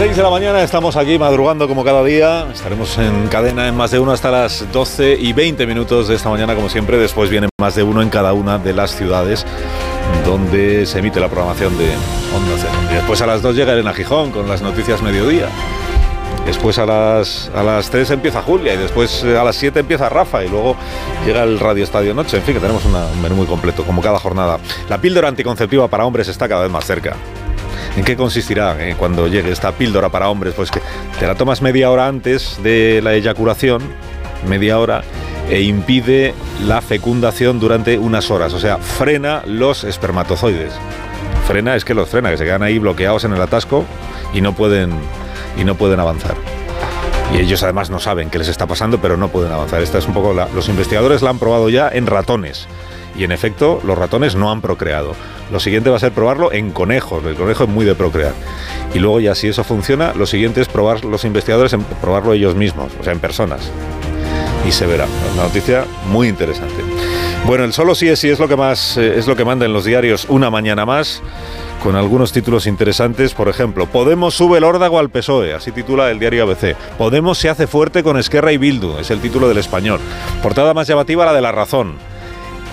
6 de la mañana estamos aquí madrugando como cada día. Estaremos en cadena en más de uno hasta las 12 y 20 minutos de esta mañana, como siempre. Después viene más de uno en cada una de las ciudades donde se emite la programación de Onda Cero. Después a las 2 llega Elena Gijón con las noticias mediodía. Después a las, a las 3 empieza Julia y después eh, a las 7 empieza Rafa y luego llega el Radio Estadio Noche. En fin, que tenemos un menú muy completo, como cada jornada. La píldora anticonceptiva para hombres está cada vez más cerca. ¿En qué consistirá eh, cuando llegue esta píldora para hombres? Pues que te la tomas media hora antes de la eyaculación, media hora, e impide la fecundación durante unas horas. O sea, frena los espermatozoides. Frena es que los frena, que se quedan ahí bloqueados en el atasco y no pueden, y no pueden avanzar. Y ellos además no saben qué les está pasando, pero no pueden avanzar. Esta es un poco la- los investigadores la han probado ya en ratones. Y en efecto, los ratones no han procreado. Lo siguiente va a ser probarlo en conejos. El conejo es muy de procrear. Y luego ya si eso funciona, lo siguiente es probar los investigadores en probarlo ellos mismos, o sea, en personas. Y se verá. Una noticia muy interesante. Bueno, el solo sí es sí es lo que más eh, es lo que manda en los diarios una mañana más con algunos títulos interesantes, por ejemplo, Podemos sube el órdago al PSOE, así titula el diario ABC. Podemos se hace fuerte con Esquerra y Bildu, es el título del español. Portada más llamativa la de La Razón.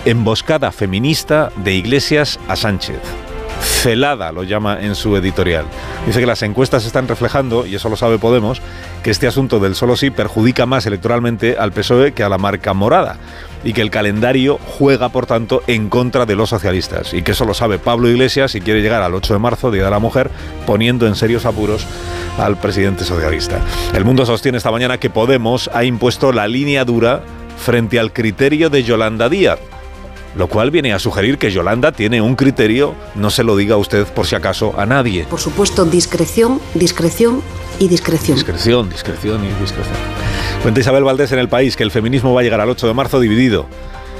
Emboscada feminista de Iglesias a Sánchez. Celada lo llama en su editorial. Dice que las encuestas están reflejando, y eso lo sabe Podemos, que este asunto del solo sí perjudica más electoralmente al PSOE que a la marca morada y que el calendario juega, por tanto, en contra de los socialistas. Y que eso lo sabe Pablo Iglesias y quiere llegar al 8 de marzo, Día de la Mujer, poniendo en serios apuros al presidente socialista. El mundo sostiene esta mañana que Podemos ha impuesto la línea dura frente al criterio de Yolanda Díaz. Lo cual viene a sugerir que Yolanda tiene un criterio, no se lo diga usted por si acaso a nadie. Por supuesto, discreción, discreción y discreción. Discreción, discreción y discreción. Cuenta Isabel Valdés en el país que el feminismo va a llegar al 8 de marzo dividido.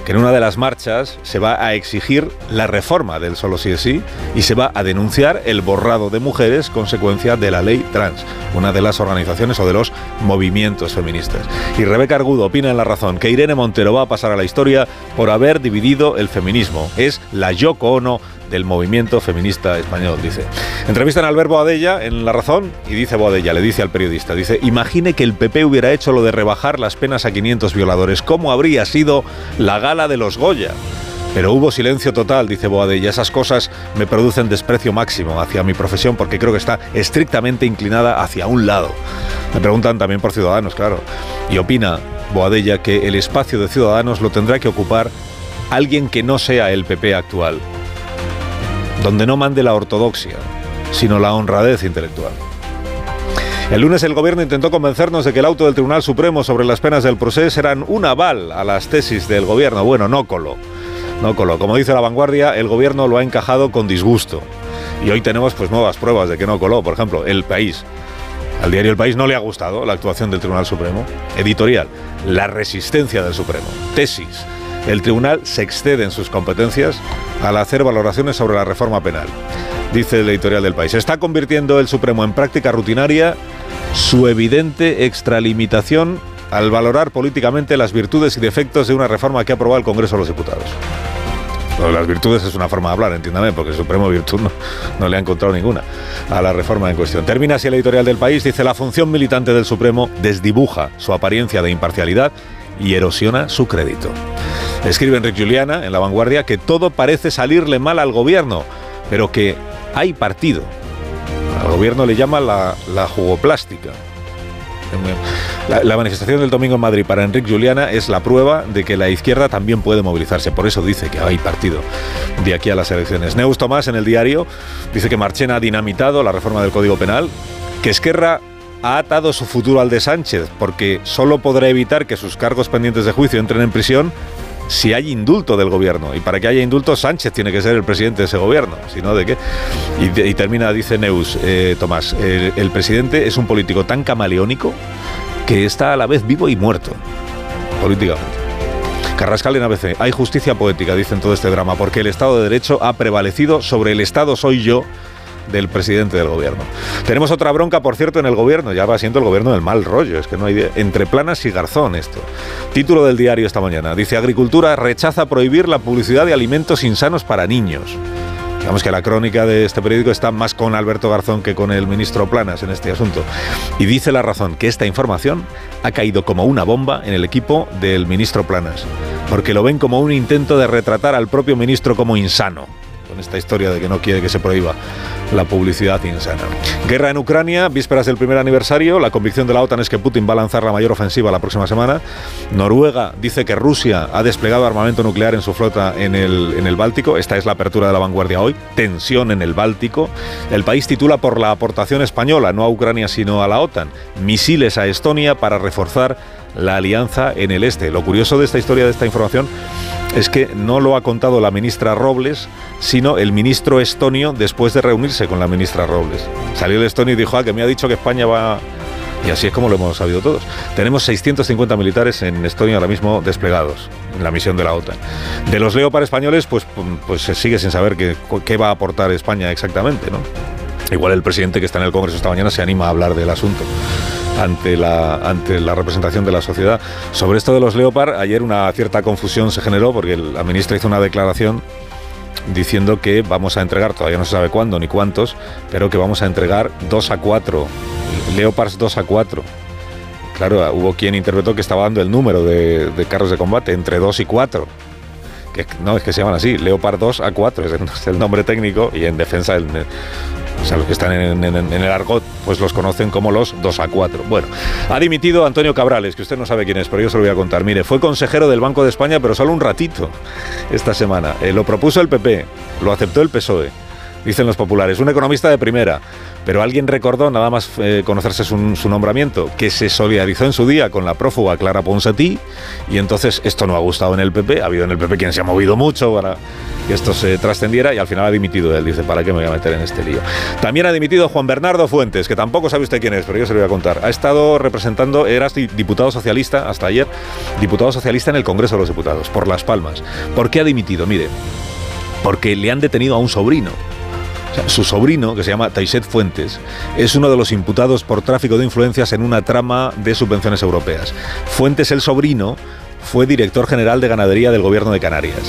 Que en una de las marchas se va a exigir la reforma del solo sí es sí y se va a denunciar el borrado de mujeres consecuencia de la ley trans, una de las organizaciones o de los movimientos feministas. Y Rebeca Argudo opina en La Razón que Irene Montero va a pasar a la historia por haber dividido el feminismo. Es la Yoko Ono del movimiento feminista español, dice. Entrevistan al verbo Boadella en La Razón y dice Boadella, le dice al periodista, dice, imagine que el PP hubiera hecho lo de rebajar las penas a 500 violadores, ¿cómo habría sido la gala de los Goya? Pero hubo silencio total, dice Boadella. Esas cosas me producen desprecio máximo hacia mi profesión porque creo que está estrictamente inclinada hacia un lado. Me preguntan también por Ciudadanos, claro. Y opina Boadella que el espacio de Ciudadanos lo tendrá que ocupar alguien que no sea el PP actual donde no mande la ortodoxia, sino la honradez intelectual. El lunes el gobierno intentó convencernos de que el auto del Tribunal Supremo sobre las penas del procés eran un aval a las tesis del gobierno. Bueno, no coló. No coló. Como dice la vanguardia, el gobierno lo ha encajado con disgusto. Y hoy tenemos pues nuevas pruebas de que no coló. Por ejemplo, El País. Al diario El País no le ha gustado la actuación del Tribunal Supremo. Editorial. La resistencia del Supremo. Tesis. El tribunal se excede en sus competencias al hacer valoraciones sobre la reforma penal. Dice el editorial del país. Está convirtiendo el Supremo en práctica rutinaria su evidente extralimitación al valorar políticamente las virtudes y defectos de una reforma que ha aprobado el Congreso de los Diputados. Las virtudes es una forma de hablar, entiéndame, porque el Supremo virtud no, no le ha encontrado ninguna a la reforma en cuestión. Termina así el editorial del país, dice la función militante del Supremo desdibuja su apariencia de imparcialidad y erosiona su crédito. Escribe Enrique Juliana en La Vanguardia que todo parece salirle mal al gobierno, pero que hay partido. Al gobierno le llama la, la jugoplástica. La, manifestación del domingo en Madrid para Enrique Juliana es la prueba de que la izquierda también puede movilizarse. Por eso dice que hay partido de aquí a las elecciones. Neus Tomás en el diario dice que Marchena ha dinamitado la reforma del Código Penal, que Esquerra ha atado su futuro al de Sánchez, porque solo podrá evitar que sus cargos pendientes de juicio entren en prisión si hay indulto del gobierno. Y para que haya indulto, Sánchez tiene que ser el presidente de ese gobierno. Si no, ¿de qué? Y, termina, dice Neus, eh, Tomás, el, presidente es un político tan camaleónico que está a la vez vivo y muerto, políticamente. Carrascal en ABC, hay justicia poética, dicen todo este drama, porque el Estado de Derecho ha prevalecido sobre el Estado soy yo del presidente del gobierno. Tenemos otra bronca, por cierto, en el gobierno. Ya va siendo el gobierno del mal rollo. Es que no hay entre planas y garzón esto. Título del diario esta mañana. Dice Agricultura rechaza prohibir la publicidad de alimentos insanos para niños. Digamos que la crónica de este periódico está más con Alberto Garzón que con el ministro Planas en este asunto. Y dice la razón que esta información ha caído como una bomba en el equipo del ministro Planas, porque lo ven como un intento de retratar al propio ministro como insano con esta historia de que no quiere que se prohíba la publicidad insana. Guerra en Ucrania, vísperas del primer aniversario. La convicción de la OTAN es que Putin va a lanzar la mayor ofensiva la próxima semana. Noruega dice que Rusia ha desplegado armamento nuclear en su flota en el, en el Báltico. Esta es la apertura de la vanguardia hoy. Tensión en el Báltico. El país titula por la aportación española, no a Ucrania sino a la OTAN. Misiles a Estonia para reforzar la alianza en el este. Lo curioso de esta historia, de esta información, es que no lo ha contado la ministra Robles, sino el ministro estonio después de reunirse con la ministra Robles. Salió el estonio y dijo, ah, que me ha dicho que España va... Y así es como lo hemos sabido todos. Tenemos 650 militares en Estonia ahora mismo desplegados en la misión de la OTAN. De los Leopard españoles, pues, pues se sigue sin saber qué, qué va a aportar España exactamente, ¿no? Igual el presidente que está en el Congreso esta mañana se anima a hablar del asunto ante la, ante la representación de la sociedad. Sobre esto de los Leopard, ayer una cierta confusión se generó porque la ministra hizo una declaración diciendo que vamos a entregar, todavía no se sabe cuándo ni cuántos, pero que vamos a entregar dos a cuatro, Leopards 2 a 4. Claro, hubo quien interpretó que estaba dando el número de, carros de combate entre 2 y 4. Que, no, es que se llaman así, Leopard 2 a 4 es el nombre técnico y en defensa el, o sea, los que están en, el argot, pues los conocen como los 2 a 4. Bueno, ha dimitido Antonio Cabrales, que usted no sabe quién es, pero yo se lo voy a contar. Mire, fue consejero del Banco de España, pero solo un ratito esta semana. Eh, lo propuso el PP, lo aceptó el PSOE, dicen los populares. Un economista de primera, pero alguien recordó, nada más eh, conocerse su, nombramiento, que se solidarizó en su día con la prófuga Clara Ponsatí, y entonces esto no ha gustado en el PP. Ha habido en el PP quien se ha movido mucho para que esto se trascendiera y al final ha dimitido él. Dice, ¿para qué me voy a meter en este lío? También ha dimitido Juan Bernardo Fuentes, que tampoco sabe usted quién es, pero yo se lo voy a contar. Ha estado representando, era diputado socialista hasta ayer, diputado socialista en el Congreso de los Diputados, por Las Palmas. ¿Por qué ha dimitido? Mire, porque le han detenido a un sobrino. Su sobrino, que se llama Taiset Fuentes, es uno de los imputados por tráfico de influencias en una trama de subvenciones europeas. Fuentes, el sobrino, fue director general de ganadería del gobierno de Canarias.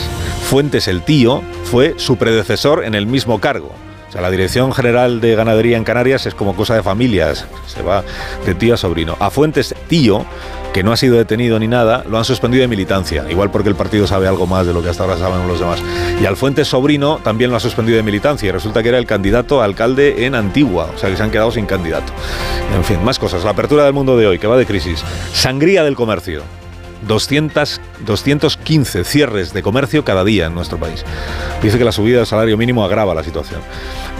Fuentes el tío fue su predecesor en el mismo cargo. O sea, la Dirección General de Ganadería en Canarias es como cosa de familias, se va de tío a sobrino. A Fuentes tío, que no ha sido detenido ni nada, lo han suspendido de militancia, igual porque el partido sabe algo más de lo que hasta ahora saben los demás. Y al Fuentes sobrino también lo ha suspendido de militancia y resulta que era el candidato a alcalde en Antigua, o sea que se han quedado sin candidato. En fin, más cosas. La apertura del mundo de hoy, que va de crisis. Sangría del comercio. 200, 215 cierres de comercio cada día en nuestro país. Dice que la subida del salario mínimo agrava la situación.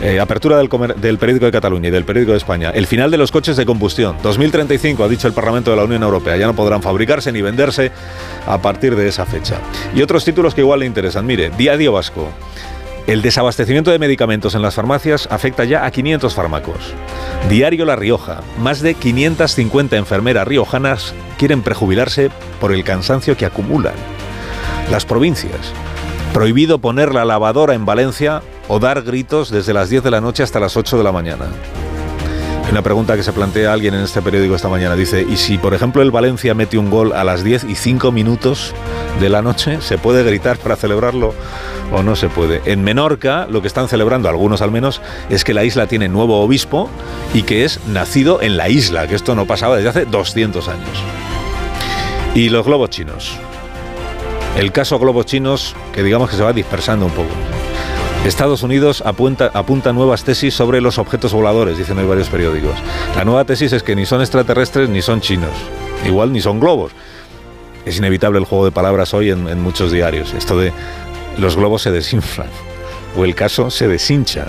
Eh, apertura del, del, periódico de Cataluña y del periódico de España. El final de los coches de combustión. 2035, ha dicho el Parlamento de la Unión Europea. Ya no podrán fabricarse ni venderse a partir de esa fecha. Y otros títulos que igual le interesan. Mire, Diario Vasco. El desabastecimiento de medicamentos en las farmacias afecta ya a 500 fármacos. Diario La Rioja. Más de 550 enfermeras riojanas quieren prejubilarse por el cansancio que acumulan. Las provincias. Prohibido poner la lavadora en Valencia o dar gritos desde las 10 de la noche hasta las 8 de la mañana. Una pregunta que se plantea alguien en este periódico esta mañana. Dice, ¿y si por ejemplo el Valencia mete un gol a las 10 y 5 minutos de la noche, ¿se puede gritar para celebrarlo o no se puede? En Menorca lo que están celebrando, algunos al menos, es que la isla tiene nuevo obispo y que es nacido en la isla, que esto no pasaba desde hace 200 años. Y los globos chinos. El caso globos chinos, que digamos que se va dispersando un poco. Estados Unidos apunta, nuevas tesis sobre los objetos voladores, dicen hoy varios periódicos. La nueva tesis es que ni son extraterrestres ni son chinos. Igual ni son globos. Es inevitable el juego de palabras hoy en, muchos diarios. Esto de los globos se desinflan o el caso se deshincha.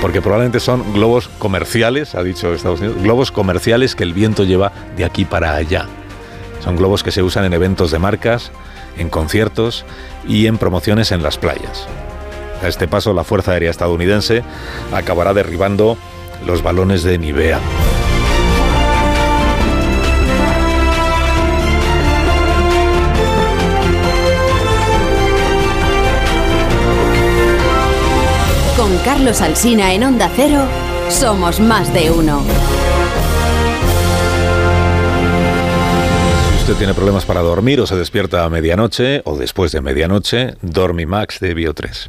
Porque probablemente son globos comerciales, ha dicho Estados Unidos, globos comerciales que el viento lleva de aquí para allá. Son globos que se usan en eventos de marcas, en conciertos y en promociones en las playas. A este paso, la Fuerza Aérea estadounidense acabará derribando los balones de Nivea. Carlos Alsina en Onda Cero, somos más de uno. Si usted tiene problemas para dormir o se despierta a medianoche o después de medianoche, Dormimax de Bio3.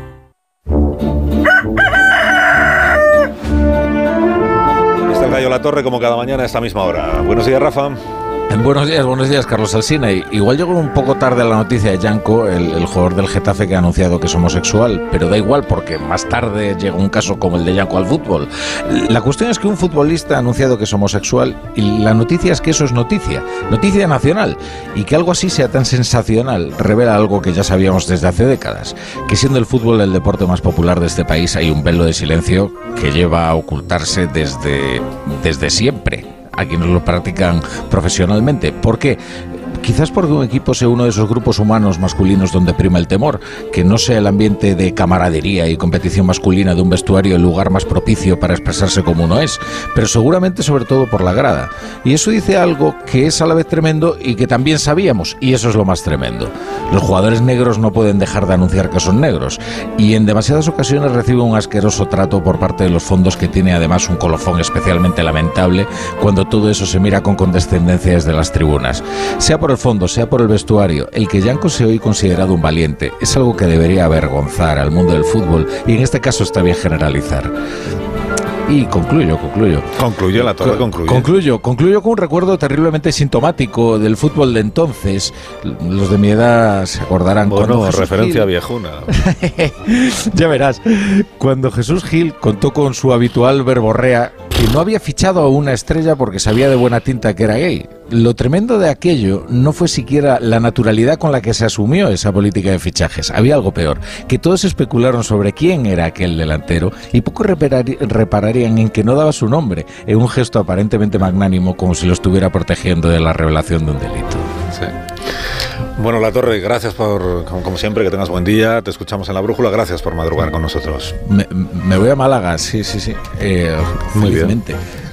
La Torre como cada mañana a esta misma hora. Buenos días, Rafa. Buenos días, buenos días, Carlos Alsina. Igual llegó un poco tarde la noticia de Yanko, el, el jugador del Getafe que ha anunciado que es homosexual, pero da igual porque más tarde llega un caso como el de Yanko al fútbol. La cuestión es que un futbolista ha anunciado que es homosexual y la noticia es que eso es noticia, noticia nacional, y que algo así sea tan sensacional revela algo que ya sabíamos desde hace décadas, que siendo el fútbol el deporte más popular de este país hay un velo de silencio que lleva a ocultarse desde, desde siempre a quienes lo practican profesionalmente. ¿Por qué? Quizás porque un equipo sea uno de esos grupos humanos masculinos donde prima el temor, que no sea el ambiente de camaradería y competición masculina de un vestuario el lugar más propicio para expresarse como uno es, pero seguramente sobre todo por la grada. Y eso dice algo que es a la vez tremendo y que también sabíamos, y eso es lo más tremendo. Los jugadores negros no pueden dejar de anunciar que son negros, y en demasiadas ocasiones reciben un asqueroso trato por parte de los fondos que tiene además un colofón especialmente lamentable cuando todo eso se mira con condescendencia desde las tribunas. Sea por el fondo, sea por el vestuario, el que Yanko sea hoy considerado un valiente es algo que debería avergonzar al mundo del fútbol y en este caso está bien generalizar. Y concluyo, concluyo. Concluyo, La Torre concluye. Concluyo, concluyo con un recuerdo terriblemente sintomático del fútbol de entonces. Los de mi edad se acordarán Bueno, cuando referencia Gil- viejuna. ya verás, cuando Jesús Gil contó con su habitual verborrea que no había fichado a una estrella porque sabía de buena tinta que era gay. Lo tremendo de aquello no fue siquiera la naturalidad con la que se asumió esa política de fichajes. Había algo peor, que todos especularon sobre quién era aquel delantero y poco reparari- repararían en que no daba su nombre, en un gesto aparentemente magnánimo como si lo estuviera protegiendo de la revelación de un delito. Sí. Bueno, La Torre, gracias por, como, siempre, que tengas buen día. Te escuchamos en la brújula. Gracias por madrugar con nosotros. Me, me voy a Málaga, sí, sí, sí. Eh, Muy bien.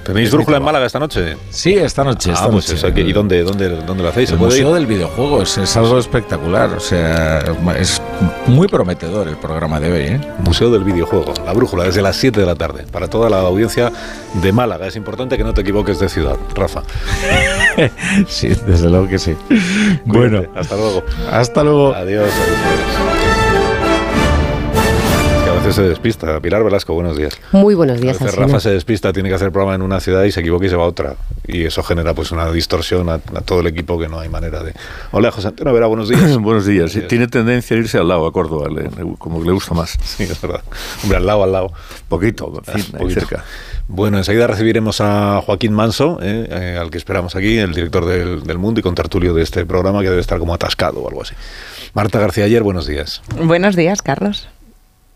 ¿Tenéis brújula en. Málaga esta noche? Sí, esta noche. Esta ah, pues noche. eso ¿Y dónde, dónde, dónde lo hacéis? ¿Se El Museo ir? del Videojuego es, es algo espectacular. O sea, es muy prometedor el programa de hoy. ¿eh? Museo del Videojuego, La Brújula, desde las 7 de la tarde. Para toda la audiencia de Málaga. Es importante que no te equivoques de ciudad, Rafa. Sí, desde luego que sí. Bueno, Cuídate. hasta luego. hasta luego. Adiós. Veces se despista. Pilar Velasco, buenos días. Muy buenos A días, veces Alsina. Rafa se despista, tiene que hacer programa en una ciudad y se equivoca y se va a otra. Y eso genera pues una distorsión a, a todo el equipo que no hay manera de... Hola, José Antonio Vera, buenos días. Buenos días. Sí. Tiene tendencia a irse al lado, a Córdoba, le- como le gusta más. Sí, es verdad. Hombre, al lado, al lado. Poquito, en fin, Ah, ahí poquito. cerca. Bueno, enseguida recibiremos a Joaquín Manso, eh, eh, al que esperamos aquí, el director del, del Mundo y contertulio de este programa, que debe estar como atascado o algo así. Marta García Ayer, buenos días. Buenos días, Carlos.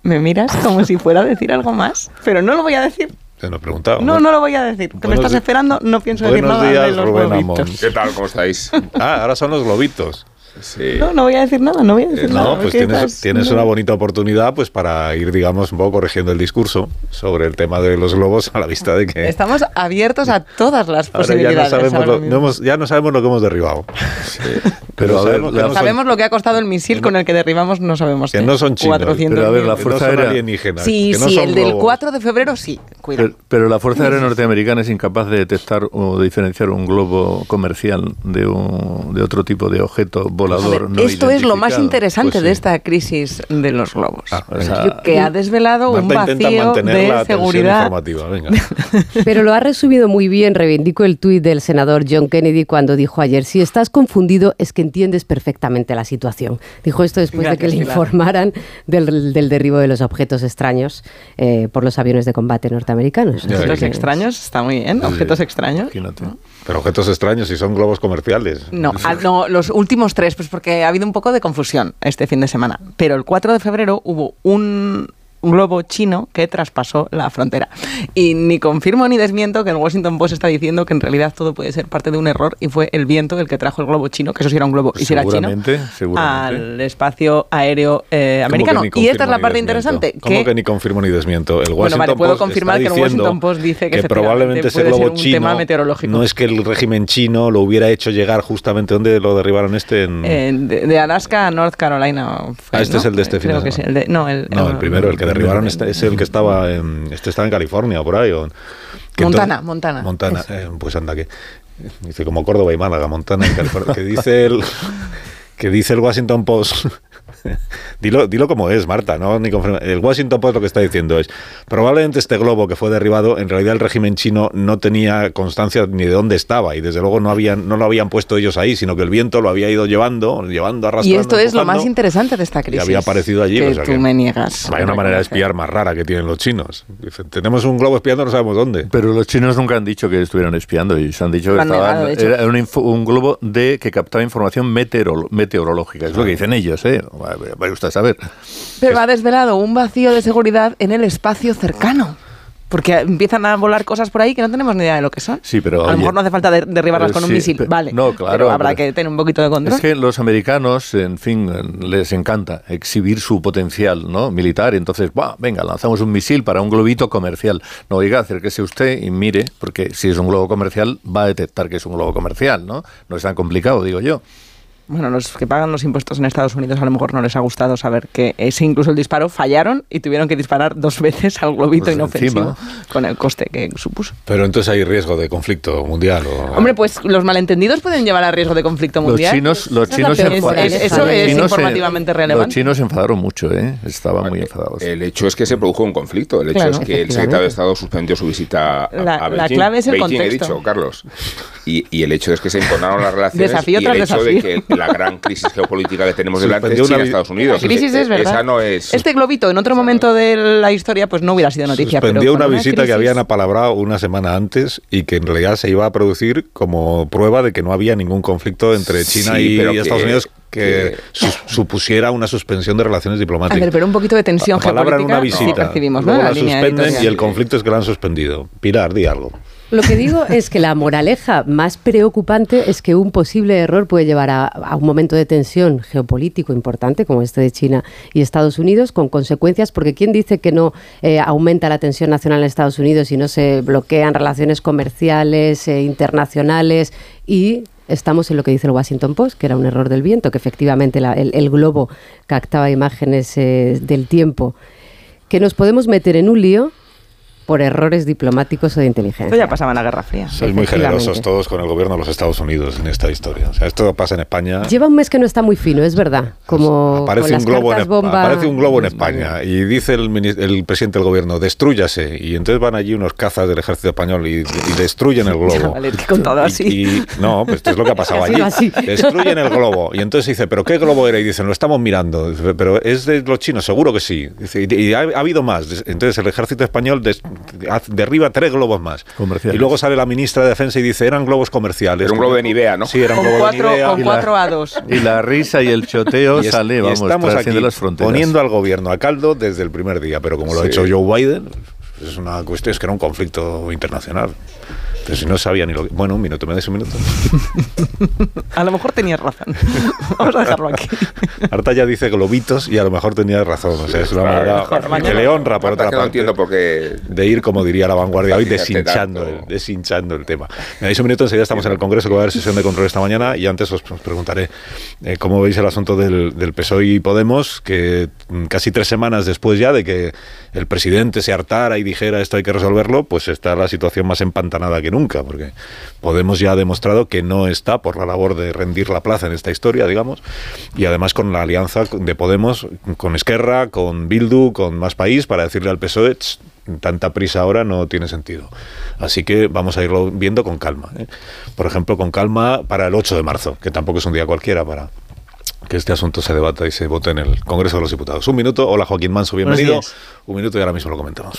Me miras como si fuera a decir algo más, pero no lo voy a decir. Te lo he preguntado. No, no lo voy a decir. Que me estás esperando, no pienso decir nada días, de los Rubén globitos. Amón. ¿Qué tal? ¿Cómo estáis? Ah, ahora son los globitos. Sí. No, no voy a decir nada, no voy a decir nada. No, pues tienes, estás- tienes no. una bonita oportunidad pues para ir, digamos, un poco corrigiendo el discurso sobre el tema de los globos a la vista de que... Estamos abiertos a todas las Ahora ya posibilidades. no, sabemos ahora lo, no hemos, ya no sabemos lo que hemos derribado. Pero a ver, sabemos la- no son- Sabemos lo que ha costado el misil con el que derribamos, no sabemos que qué. no son chinos. 400 Pero a ver, la Fuerza Aérea- alienígenas. Sí, que no sí, son el del globos. 4 de febrero sí. Cuidado. Pero, pero la Fuerza Aérea Norteamericana es incapaz de detectar o de diferenciar un globo comercial de, un- de otro tipo de objeto volador no Esto es lo más interesante Pues de esta crisis de los globos. Ah, O sea, Yo- que ha desvelado un vacío de la seguridad. informativa. Venga. Pero lo ha resumido muy bien, reivindico el tuit del senador John Kennedy cuando dijo ayer, si estás confundido es que entiendes perfectamente la situación. Dijo esto después de que le informaran del, del derribo de los objetos extraños eh, por los aviones de combate norteamericanos. Los que- extraños, está muy bien. Objetos extraños. imagínate. Pero objetos extraños y son globos comerciales. No, ah, no, los últimos tres, pues porque ha habido un poco de confusión este fin de semana. Pero el 4 de febrero hubo un, globo chino que traspasó la frontera. Y ni confirmo ni desmiento que el Washington Post está diciendo que en realidad todo puede ser parte de un error y fue el viento el que trajo el globo chino, que eso sí era un globo y si era chino, al espacio aéreo eh, ¿Cómo que americano. Y esta es la parte interesante. ¿Cómo que ni confirmo ni desmiento? El Bueno, Washington vale, puedo Post confirmar que el Washington Post dice que probablemente efectivamente ese globo un chino tema meteorológico. no es que el régimen chino lo hubiera hecho llegar justamente donde lo derribaron este en... Eh, de, de Alaska a North Carolina. fue, Ah, este ¿no? es el de este fin Creo que sí, el de- no, el, no, el primero, el que derribaron este- es el que estaba en, este estaba en California o por ahí. o- que Montana, entonces- Montana. Montana, eh, pues anda que dice como Córdoba y Málaga, Montana en California, que dice el que dice el Washington Post dilo, dilo como es, Marta, ¿no? Ni el Washington Post lo que está diciendo es probablemente este globo que fue derribado, en realidad el régimen chino no tenía constancia ni de dónde estaba y desde luego no habían, no lo habían puesto ellos ahí, sino que el viento lo había ido llevando, llevando, arrastrando. Y esto es lo más interesante de esta crisis. había aparecido allí, Que o sea tú que- me niegas. Hay una manera de espiar más rara que tienen los chinos. Dicen, tenemos un globo espiando, no sabemos dónde. Pero los chinos nunca han dicho que estuvieran espiando y se han dicho que han estaban- negado, era un, info- un globo de que captaba información meteorológica. Es lo que dicen ellos, ¿eh? Vaya usted a saber. Pero ha desvelado un vacío de seguridad en el espacio cercano. Porque empiezan a volar cosas por ahí que no tenemos ni idea de lo que son. Sí, pero, a lo mejor no hace falta de- derribarlas pero con un misil, vale. no, claro, Pero habrá pero- que tener un poquito de control. Es que los americanos, en fin, les encanta exhibir su potencial ¿no? militar. Entonces, ¡buah! venga, lanzamos un misil para un globito comercial. No, oiga, acérquese usted y mire, porque si es un globo comercial, va a detectar que es un globo comercial, ¿no? No es tan complicado, digo yo. Bueno, los que pagan los impuestos en Estados Unidos a lo mejor no les ha gustado saber que ese incluso el disparo fallaron y tuvieron que disparar dos veces al globito Pues inofensivo con el coste que supuso. Pero entonces hay riesgo de conflicto mundial. O, Hombre, pues los malentendidos pueden llevar a riesgo de conflicto Los mundial. chinos, los chinos, Es- eso es se- informativamente relevante. Los chinos se enfadaron mucho, ¿eh? Estaban muy enfadados. El hecho es que se produjo un conflicto. El hecho Claro, es que el secretario de Estado suspendió su visita a, La- a la clave es el Beijing, he contexto. dicho, Carlos. Y, y el hecho es que se enconaron las relaciones Desafío y el tras hecho de desafío. la gran crisis geopolítica que tenemos delante Suspendió una China Estados Unidos. La crisis es verdad. Esa no es... Este globito en otro momento de la historia pues no hubiera sido noticia. pero Suspendió con una visita que crisis- habían apalabrado una semana antes y que en realidad se iba a producir como prueba de que no había ningún conflicto entre China Sí, y pero Estados que- Unidos que, que- sus- supusiera una suspensión de relaciones A diplomáticas. ver, pero un poquito de tensión Palabra en geopolítica una sí visita. percibimos, ¿no? Luego la la línea suspenden editorial. y el conflicto es que la han suspendido. Pilar, di algo. Lo que digo es que la moraleja más preocupante es que un posible error puede llevar a, un momento de tensión geopolítico importante como este de China y Estados Unidos, con consecuencias, porque ¿quién dice que no eh, aumenta la tensión nacional en Estados Unidos y no se bloquean relaciones comerciales, eh, internacionales y estamos en lo que dice el Washington Post, que era un error del viento, que efectivamente la- el, el globo captaba imágenes eh, del tiempo, que nos podemos meter en un lío por errores diplomáticos o de inteligencia. Esto ya pasaba en la Guerra Fría. Sois muy generosos todos con el gobierno de los Estados Unidos en esta historia. O sea, esto pasa en España. Lleva un mes que no está muy fino, es verdad. Como aparece con un las globo en, cartas Espa- bomba. aparece un globo en España y dice el, presidente del gobierno destrúyase y entonces van allí unos cazas del ejército español y, y destruyen el globo Vale, que contado Y- así. y- no pues esto es lo que ha pasado allí así. destruyen el globo y entonces dice pero qué globo era y dicen lo estamos mirando Dice, pero es de los chinos seguro que sí Dice, y, y ha, ha habido más entonces el ejército español des- derriba tres globos más y luego sale la ministra de defensa y dice eran globos comerciales Era un globo de Nivea, ¿no? sí era un Con globo de cuatro, Nivea. con Y la- cuatro A2. Y la risa y el choteo Y es- sale, y vamos, estamos aquí las fronteras. poniendo al gobierno a caldo desde el primer día, pero como lo ha Sí. hecho Joe Biden, es una cuestión, es que era un conflicto internacional. Pero si no sabía ni lo que... Bueno, un minuto, ¿me dais un minuto? A lo mejor tenías razón. Vamos a dejarlo aquí. Arta ya dice globitos y a lo mejor tenía razón. O sea, es una manera que le honra, por otra que no parte. entiendo por qué... de ir, como diría la vanguardia hoy, deshinchando, el, deshinchando el tema. Me dais un minuto, enseguida estamos en el Congreso, que va a haber sesión de control esta mañana, y antes os, os preguntaré eh, cómo veis el asunto del, del PSOE y Podemos, que mm, casi tres semanas después ya de que el presidente se hartara y dijera esto hay que resolverlo, pues está la situación más empantanada que nunca, porque Podemos ya ha demostrado que no está por la labor de rendir la plaza en esta historia, digamos, y además con la alianza de Podemos con Esquerra, con Bildu, con Más País, para decirle al PSOE, tanta prisa ahora no tiene sentido. Así que vamos a irlo viendo con calma. ¿eh? Por ejemplo, con calma para el 8 de marzo, que tampoco es un día cualquiera para que este asunto se debata y se vote en el Congreso de los Diputados. Un minuto. Hola Joaquín Manso, bienvenido. Un minuto y ahora mismo lo comentamos.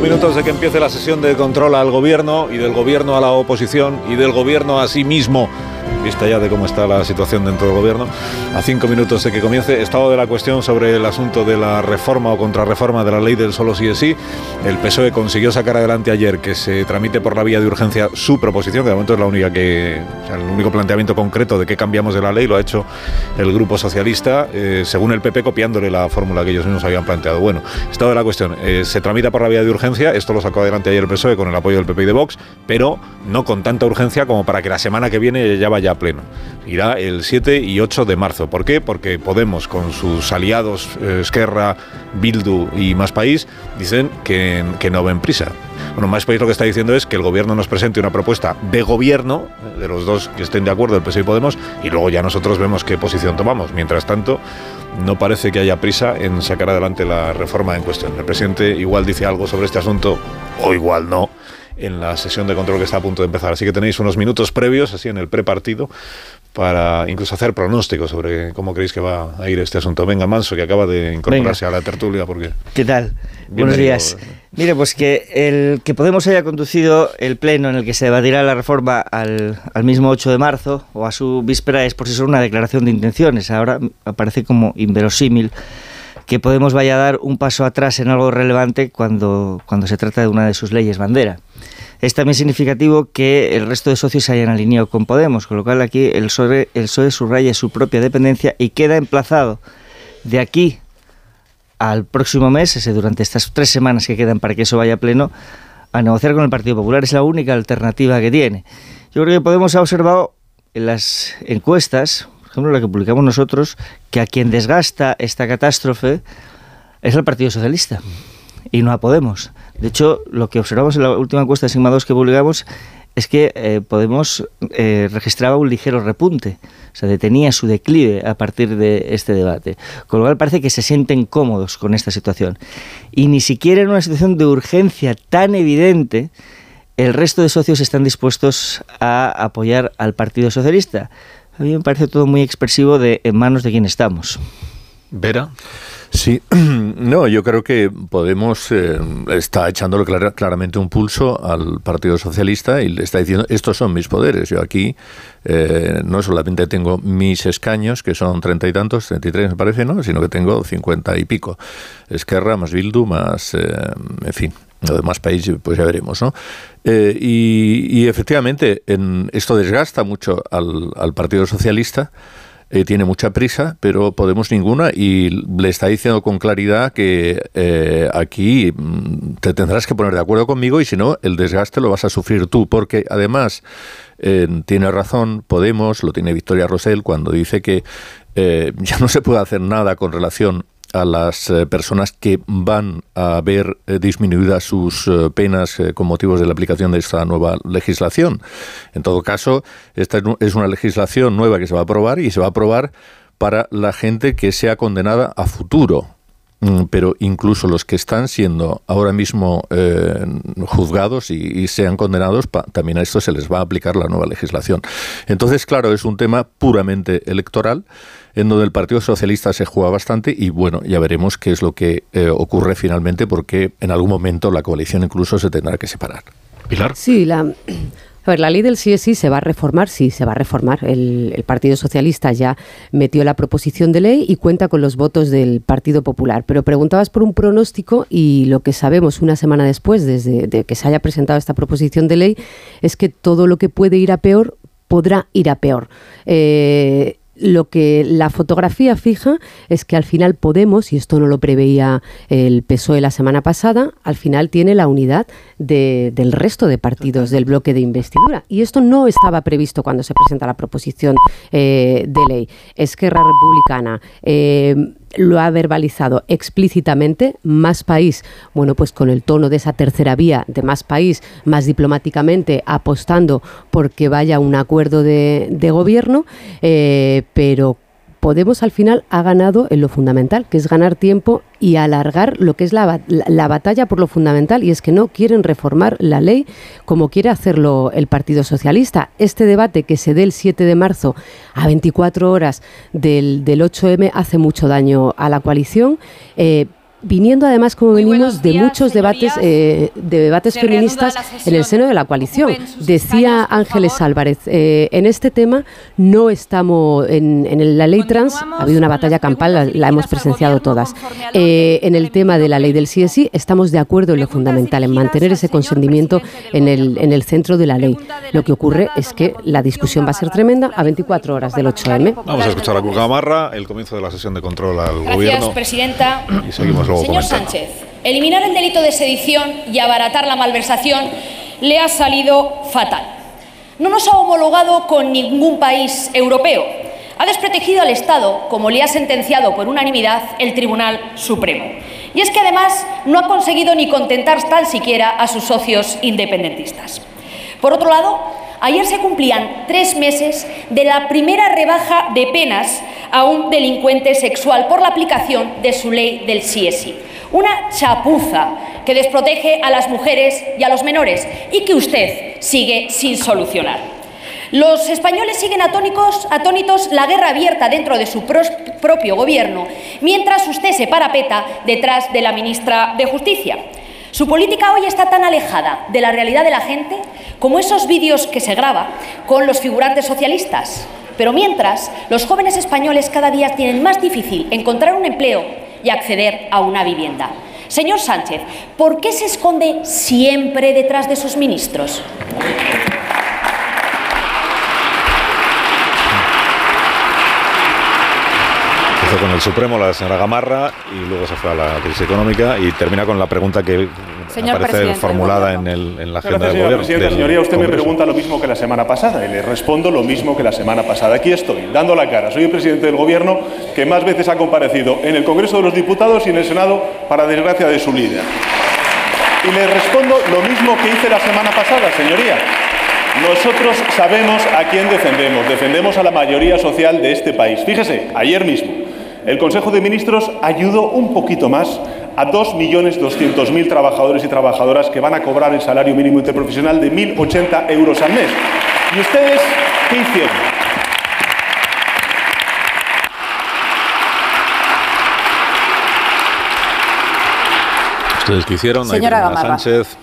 Minutos de que empiece la sesión de control al gobierno y del gobierno a la oposición y del gobierno a sí mismo vista ya de cómo está la situación dentro del gobierno, a cinco minutos de que comience, estado de la cuestión sobre el asunto de la reforma o contrarreforma de la ley del solo sí es sí. El PSOE consiguió sacar adelante ayer que se tramite por la vía de urgencia su proposición, que de momento es la única que, el único planteamiento concreto de qué cambiamos de la ley lo ha hecho el Grupo Socialista, eh, según el PP, copiándole la fórmula que ellos mismos habían planteado. Bueno, estado de la cuestión, eh, se tramita por la vía de urgencia, esto lo sacó adelante ayer el PSOE con el apoyo del PP y de Vox, pero no con tanta urgencia como para que la semana que viene ya vaya pleno. Irá el 7 y 8 de marzo. ¿Por qué? Porque Podemos, con sus aliados eh, Esquerra, Bildu y Más País, dicen que, que no ven prisa. Bueno, Más País lo que está diciendo es que el gobierno nos presente una propuesta de gobierno, de los dos que estén de acuerdo, el PSOE y Podemos, y luego ya nosotros vemos qué posición tomamos. Mientras tanto, no parece que haya prisa en sacar adelante la reforma en cuestión. El presidente igual dice algo sobre este asunto, o igual no en la sesión de control que está a punto de empezar. Así que tenéis unos minutos previos, así en el prepartido, para incluso hacer pronósticos sobre cómo creéis que va a ir este asunto. Venga, Manso, que acaba de incorporarse a la tertulia. porque ¿Qué tal? Buenos días. Mire, pues que el que Podemos haya conducido el pleno en el que se debatirá la reforma al, al mismo 8 de marzo o a su víspera es por sí solo una declaración de intenciones. Ahora aparece como inverosímil que Podemos vaya a dar un paso atrás en algo relevante cuando, cuando se trata de una de sus leyes bandera. Es también significativo que el resto de socios se hayan alineado con Podemos, con lo cual aquí el PSOE, el PSOE subraya su propia dependencia y queda emplazado de aquí al próximo mes, durante estas tres semanas que quedan para que eso vaya a pleno, a negociar con el Partido Popular. Es la única alternativa que tiene. Yo creo que Podemos ha observado en las encuestas, por ejemplo la que publicamos nosotros, que a quien desgasta esta catástrofe es el Partido Socialista y no a Podemos. De hecho, lo que observamos en la última encuesta de Sigma 2 que publicamos es que eh, Podemos eh, registraba un ligero repunte, o sea, detenía su declive a partir de este debate. Con lo cual parece que se sienten cómodos con esta situación. Y ni siquiera en una situación de urgencia tan evidente, el resto de socios están dispuestos a apoyar al Partido Socialista. A mí me parece todo muy expresivo de en manos de quién estamos. Vera. Sí, no, yo creo que Podemos eh, está echándole claramente un pulso al Partido Socialista y le está diciendo, estos son mis poderes. Yo aquí eh, no solamente tengo mis escaños, que son treinta y tantos, treinta y tres me parece, ¿no? sino que tengo cincuenta y pico. Esquerra, más Bildu, más, eh, en fin, lo demás país, pues ya veremos, ¿no? y, efectivamente, en, esto desgasta mucho al, al Partido Socialista, eh, tiene mucha prisa, pero Podemos ninguna y le está diciendo con claridad que eh, aquí mm, te tendrás que poner de acuerdo conmigo y si no, el desgaste lo vas a sufrir tú, porque además eh, tiene razón Podemos, lo tiene Victoria Rosell cuando dice que ya no se puede hacer nada con relación a las eh, personas que van a ver eh, disminuidas sus eh, penas con motivos de la aplicación de esta nueva legislación. En todo caso, esta es una legislación nueva que se va a aprobar y se va a aprobar para la gente que sea condenada a futuro. Mm, pero incluso los que están siendo ahora mismo juzgados y, sean condenados, también a esto se les va a aplicar la nueva legislación. Entonces, claro, es un tema puramente electoral en donde el Partido Socialista se juega bastante y bueno, ya veremos qué es lo que eh, ocurre finalmente porque en algún momento la coalición incluso se tendrá que separar. Pilar. Sí, la, A ver, la ley del sí es sí se va a reformar, sí, se va a reformar. El, Partido Socialista ya metió la proposición de ley y cuenta con los votos del Partido Popular. Pero preguntabas por un pronóstico y lo que sabemos una semana después, desde de que se haya presentado esta proposición de ley, es que todo lo que puede ir a peor podrá ir a peor. Eh, lo que la fotografía fija es que al final Podemos, y esto no lo preveía el PSOE la semana pasada, al final tiene la unidad del resto de partidos del bloque de investidura. Y esto no estaba previsto cuando se presenta la proposición eh, de ley. Esquerra Republicana. Eh, lo ha verbalizado explícitamente, más país, bueno, pues con el tono de esa tercera vía, de más país, más diplomáticamente, apostando porque vaya un acuerdo de, gobierno, eh, pero Podemos al final ha ganado en lo fundamental, que es ganar tiempo y alargar lo que es la, la, batalla por lo fundamental, y es que no quieren reformar la ley como quiere hacerlo el Partido Socialista. Este debate que se dé el 7 de marzo a 24 horas del, del 8M hace mucho daño a la coalición. Eh, viniendo además como venimos de muchos debates eh, de debates feministas en el seno de la coalición. Decía Ángeles Álvarez, eh, en este tema no estamos en, la ley trans, ha habido una batalla campal, la, hemos presenciado todas. Eh, en el tema de la ley del CSI estamos de acuerdo en lo fundamental, en mantener ese consentimiento en el, en el centro de la ley. Lo que ocurre es que la discusión va a ser tremenda a 24 horas del 8M. Vamos a escuchar a Cucamarra, el comienzo de la sesión de control al Gracias, gobierno. Presidenta. Y seguimos Señor Sánchez, eliminar el delito de sedición y abaratar la malversación le ha salido fatal. No nos ha homologado con ningún país europeo. Ha desprotegido al Estado, como le ha sentenciado por unanimidad el Tribunal Supremo. Y es que además no ha conseguido ni contentar tan siquiera a sus socios independentistas. Por otro lado, ayer se cumplían tres meses de la primera rebaja de penas a un delincuente sexual por la aplicación de su ley del CSI. Una chapuza que desprotege a las mujeres y a los menores y que usted sigue sin solucionar. Los españoles siguen atónicos, atónitos la guerra abierta dentro de su propio gobierno, mientras usted se parapeta detrás de la ministra de Justicia. Su política hoy está tan alejada de la realidad de la gente como esos vídeos que se graba con los figurantes socialistas. Pero mientras, los jóvenes españoles cada día tienen más difícil encontrar un empleo y acceder a una vivienda. Señor Sánchez, ¿por qué se esconde siempre detrás de sus ministros? Con el Supremo la señora Gamarra y luego se fue a la crisis económica y termina con la pregunta que aparece formulada en, el, la agenda del gobierno. señoría, usted me pregunta lo mismo que la semana pasada y le respondo lo mismo que la semana pasada. Aquí estoy, dando la cara. Soy el presidente del gobierno que más veces ha comparecido en el Congreso de los Diputados y en el Senado para desgracia de su líder. Y le respondo lo mismo que hice la semana pasada, señoría. Nosotros sabemos a quién defendemos. Defendemos a la mayoría social de este país. Fíjese, ayer mismo el Consejo de Ministros ayudó un poquito más a 2.200.000 trabajadores y trabajadoras que van a cobrar el salario mínimo interprofesional de 1.080 euros al mes. ¿Y ustedes qué hicieron? ¿Ustedes qué hicieron? Señora Sánchez.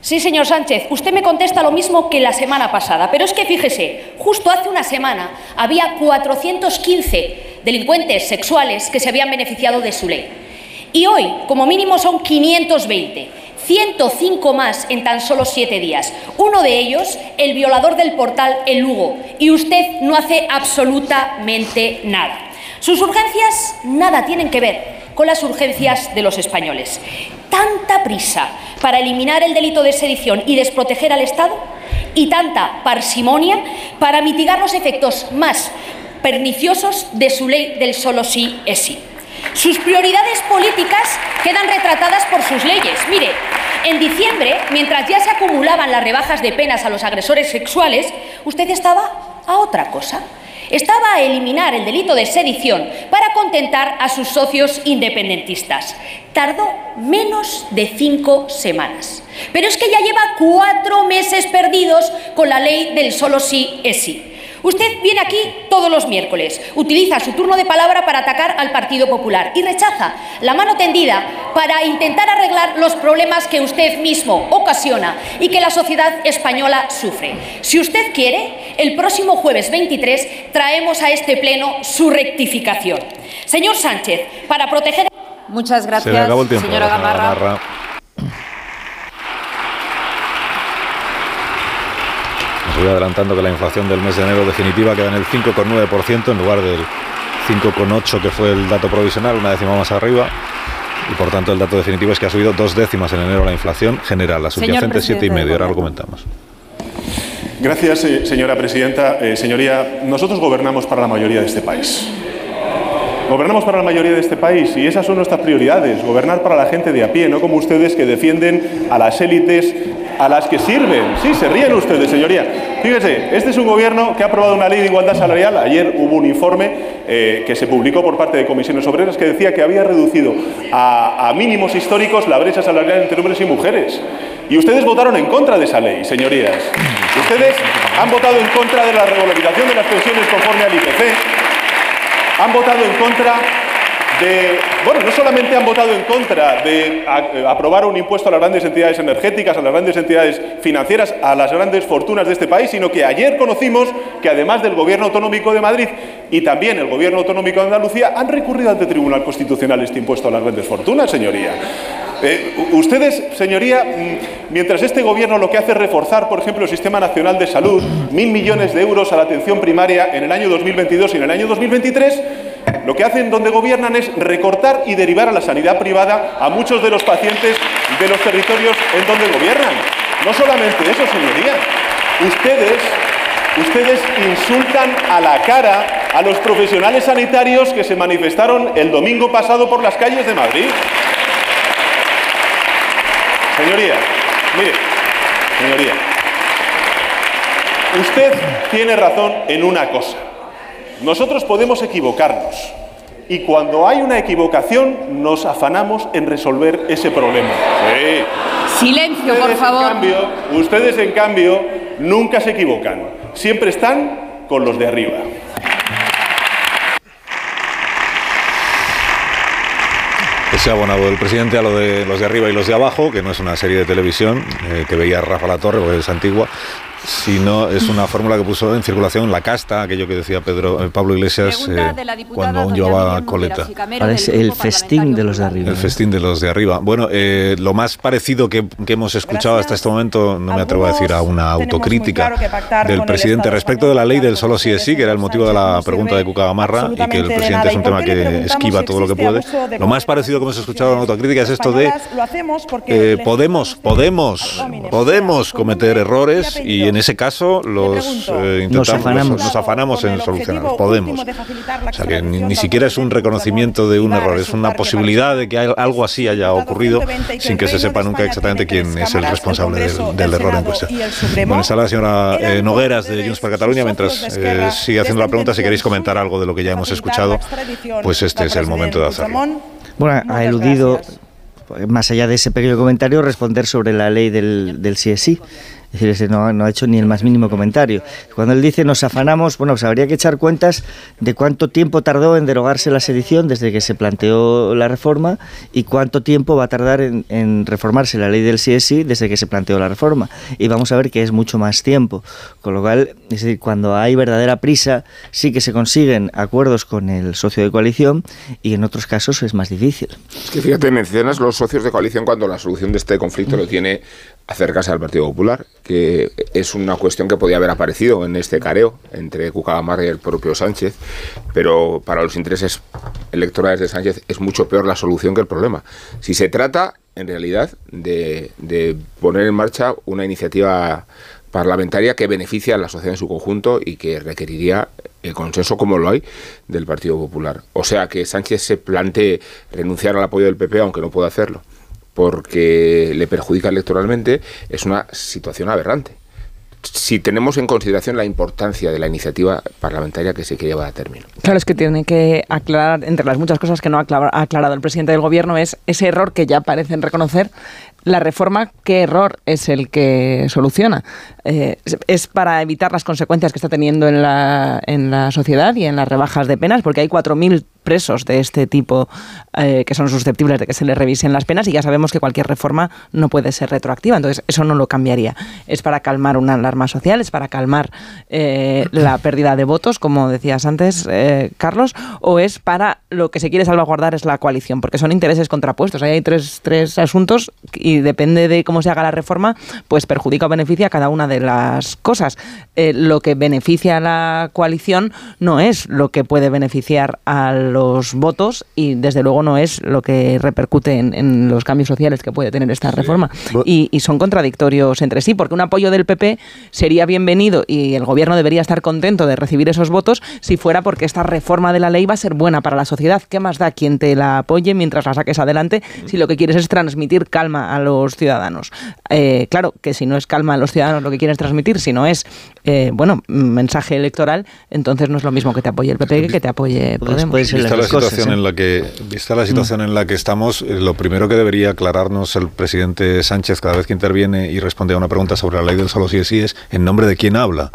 Sí, señor Sánchez, usted me contesta lo mismo que la semana pasada, pero es que fíjese, justo hace una semana había 415 delincuentes sexuales que se habían beneficiado de su ley. Y hoy, como mínimo, son 520, 105 más en tan solo siete días. Uno de ellos, el violador del portal El Lugo, y usted no hace absolutamente nada. Sus urgencias nada tienen que ver con las urgencias de los españoles. Tanta prisa para eliminar el delito de sedición y desproteger al Estado y tanta parsimonia para mitigar los efectos más perniciosos de su ley del solo sí es sí. Sus prioridades políticas quedan retratadas por sus leyes. Mire, en diciembre, mientras ya se acumulaban las rebajas de penas a los agresores sexuales, usted estaba a otra cosa. Estaba a eliminar el delito de sedición para contentar a sus socios independentistas. Tardó menos de cinco semanas. Pero es que ya lleva cuatro meses perdidos con la ley del solo sí es sí. Usted viene aquí todos los miércoles, utiliza su turno de palabra para atacar al Partido Popular y rechaza la mano tendida para intentar arreglar los problemas que usted mismo ocasiona y que la sociedad española sufre. Si usted quiere, el próximo jueves 23 traemos a este Pleno su rectificación. Señor Sánchez, para proteger... Muchas gracias, Se le acabó el tiempo, señora señora Gamarra. Gamarra. Voy adelantando que la inflación del mes de enero definitiva queda en el 5,9% en lugar del 5,8% que fue el dato provisional, una décima más arriba. Y por tanto el dato definitivo es que ha subido dos décimas en enero la inflación general, la subyacente presidente 7,5. del Ahora lo comentamos. Gracias, eh, señora presidenta. Eh, señoría, nosotros gobernamos para la mayoría de este país. Gobernamos para la mayoría de este país y esas son nuestras prioridades, gobernar para la gente de a pie, no como ustedes que defienden a las élites a las que sirven. Sí, se ríen ustedes, señoría. Fíjese, este es un gobierno que ha aprobado una ley de igualdad salarial. Ayer hubo un informe eh, que se publicó por parte de comisiones obreras que decía que había reducido a, a mínimos históricos la brecha salarial entre hombres y mujeres. Y ustedes votaron en contra de esa ley, señorías. Ustedes han votado en contra de la regularización de las pensiones conforme al IPC han votado en contra bueno, no solamente han votado en contra de eh, aprobar un impuesto a las grandes entidades energéticas, a las grandes entidades financieras, a las grandes fortunas de este país, sino que ayer conocimos que además del Gobierno Autonómico de Madrid y también el Gobierno Autonómico de Andalucía han recurrido ante Tribunal Constitucional este impuesto a las grandes fortunas, señoría. Eh, ustedes, señoría, mm, mientras este gobierno lo que hace es reforzar, por ejemplo, el Sistema Nacional de Salud, mil millones de euros a la atención primaria en el año 2022 y en el año 2023, lo que hacen donde gobiernan es recortar y derivar a la sanidad privada a muchos de los pacientes de los territorios en donde gobiernan. No solamente eso, señoría. Ustedes, ustedes insultan a la cara a los profesionales sanitarios que se manifestaron el domingo pasado por las calles de Madrid. Señoría, mire, señoría, usted tiene razón en una cosa. Nosotros podemos equivocarnos y cuando hay una equivocación nos afanamos en resolver ese problema. Sí. Silencio, por Ustedes, favor. En cambio, ustedes, en cambio, nunca se equivocan. Siempre están con los de arriba. Ese abonado del presidente a lo de los de arriba y los de abajo, que no es una serie de televisión eh, que veía Rafa La Torre, porque es antigua, sino es una fórmula que puso en circulación la casta, aquello que decía Pedro eh, Pablo Iglesias eh, cuando aún llevaba coleta. Ahora es el festín de los de arriba. El festín de los de arriba. Bueno, eh, lo más parecido que, que hemos escuchado hasta este momento, no me atrevo a decir a una autocrítica claro del presidente respecto de la ley del solo sí es sí, que era el motivo de la pregunta de Cuca Gamarra y que el presidente es un ¿Y por tema que esquiva si todo lo que puede. Lo más parecido que hemos escuchado en autocrítica es esto de eh, podemos, podemos, podemos cometer errores y en ese caso los eh, intentamos, Nos afanamos. nos afanamos en solucionarlos. Podemos. O sea que ni, ni siquiera es un reconocimiento de un error, es una posibilidad de que algo así haya ocurrido sin que se sepa nunca exactamente quién es el responsable del, del error en cuestión. Bueno, está la señora eh, Nogueras de Junts per Cataluña. Mientras eh, sigue haciendo la pregunta, si queréis comentar algo de lo que ya hemos escuchado, pues este es el momento de hacerlo. Bueno, ha eludido, más allá de ese pequeño comentario, responder sobre la ley del, del sí es decir, ese no, no ha hecho ni el más mínimo comentario. Cuando él dice nos afanamos, bueno, pues habría que echar cuentas de cuánto tiempo tardó en derogarse la sedición desde que se planteó la reforma y cuánto tiempo va a tardar en, reformarse la ley del sí desde que se planteó la reforma. Y vamos a ver que es mucho más tiempo. Con lo cual, es decir, cuando hay verdadera prisa, sí que se consiguen acuerdos con el socio de coalición y en otros casos es más difícil. Es que fíjate, mencionas los socios de coalición cuando la solución de este conflicto lo tiene acercarse al Partido Popular, que es una cuestión que podía haber aparecido en este careo entre Cuca Gamarra y el propio Sánchez, pero para los intereses electorales de Sánchez es mucho peor la solución que el problema. Si se trata, en realidad, de, de poner en marcha una iniciativa parlamentaria que beneficia a la sociedad en su conjunto y que requeriría el consenso como lo hay del Partido Popular. O sea, que Sánchez se plantee renunciar al apoyo del PP, aunque no pueda hacerlo, porque le perjudica electoralmente, es una situación aberrante. Si tenemos en consideración la importancia de la iniciativa parlamentaria que se quiere llevar a término. Claro, es que tiene que aclarar, entre las muchas cosas que no ha aclar- ha aclarado el presidente del gobierno, es ese error que ya parecen reconocer la reforma, ¿qué error es el que soluciona? Eh, es, para evitar las consecuencias que está teniendo en la, en la sociedad y en las rebajas de penas, porque hay 4.000 presos de este tipo eh, que son susceptibles de que se les revisen las penas y ya sabemos que cualquier reforma no puede ser retroactiva, entonces eso no lo cambiaría. Es para calmar una alarma social, es para calmar eh, la pérdida de votos, como decías antes, Carlos, o es para lo que se quiere salvaguardar es la coalición, porque son intereses contrapuestos. Ahí hay tres, tres asuntos y depende de cómo se haga la reforma, pues perjudica o beneficia a cada una de las cosas. Eh, lo que beneficia a la coalición no es lo que puede beneficiar a los votos y desde luego no es lo que repercute en, los cambios sociales que puede tener esta reforma. Y, y, son contradictorios entre sí, porque un apoyo del PP sería bienvenido y el gobierno debería estar contento de recibir esos votos si fuera porque esta reforma de la ley va a ser buena para la sociedad. ¿Qué más da quien te la apoye mientras la saques adelante si lo que quieres es transmitir calma a los ciudadanos? Eh, claro que si no es calma a los ciudadanos lo que quieres transmitir, si no es, eh, bueno, mensaje electoral, entonces no es lo mismo que te apoye el PP que te apoye Podemos. Vista la, situación ¿eh? en la que, vista la situación en la que estamos, lo primero que debería aclararnos el presidente Sánchez cada vez que interviene y responde a una pregunta sobre la ley del solo sí es sí es en nombre de quién habla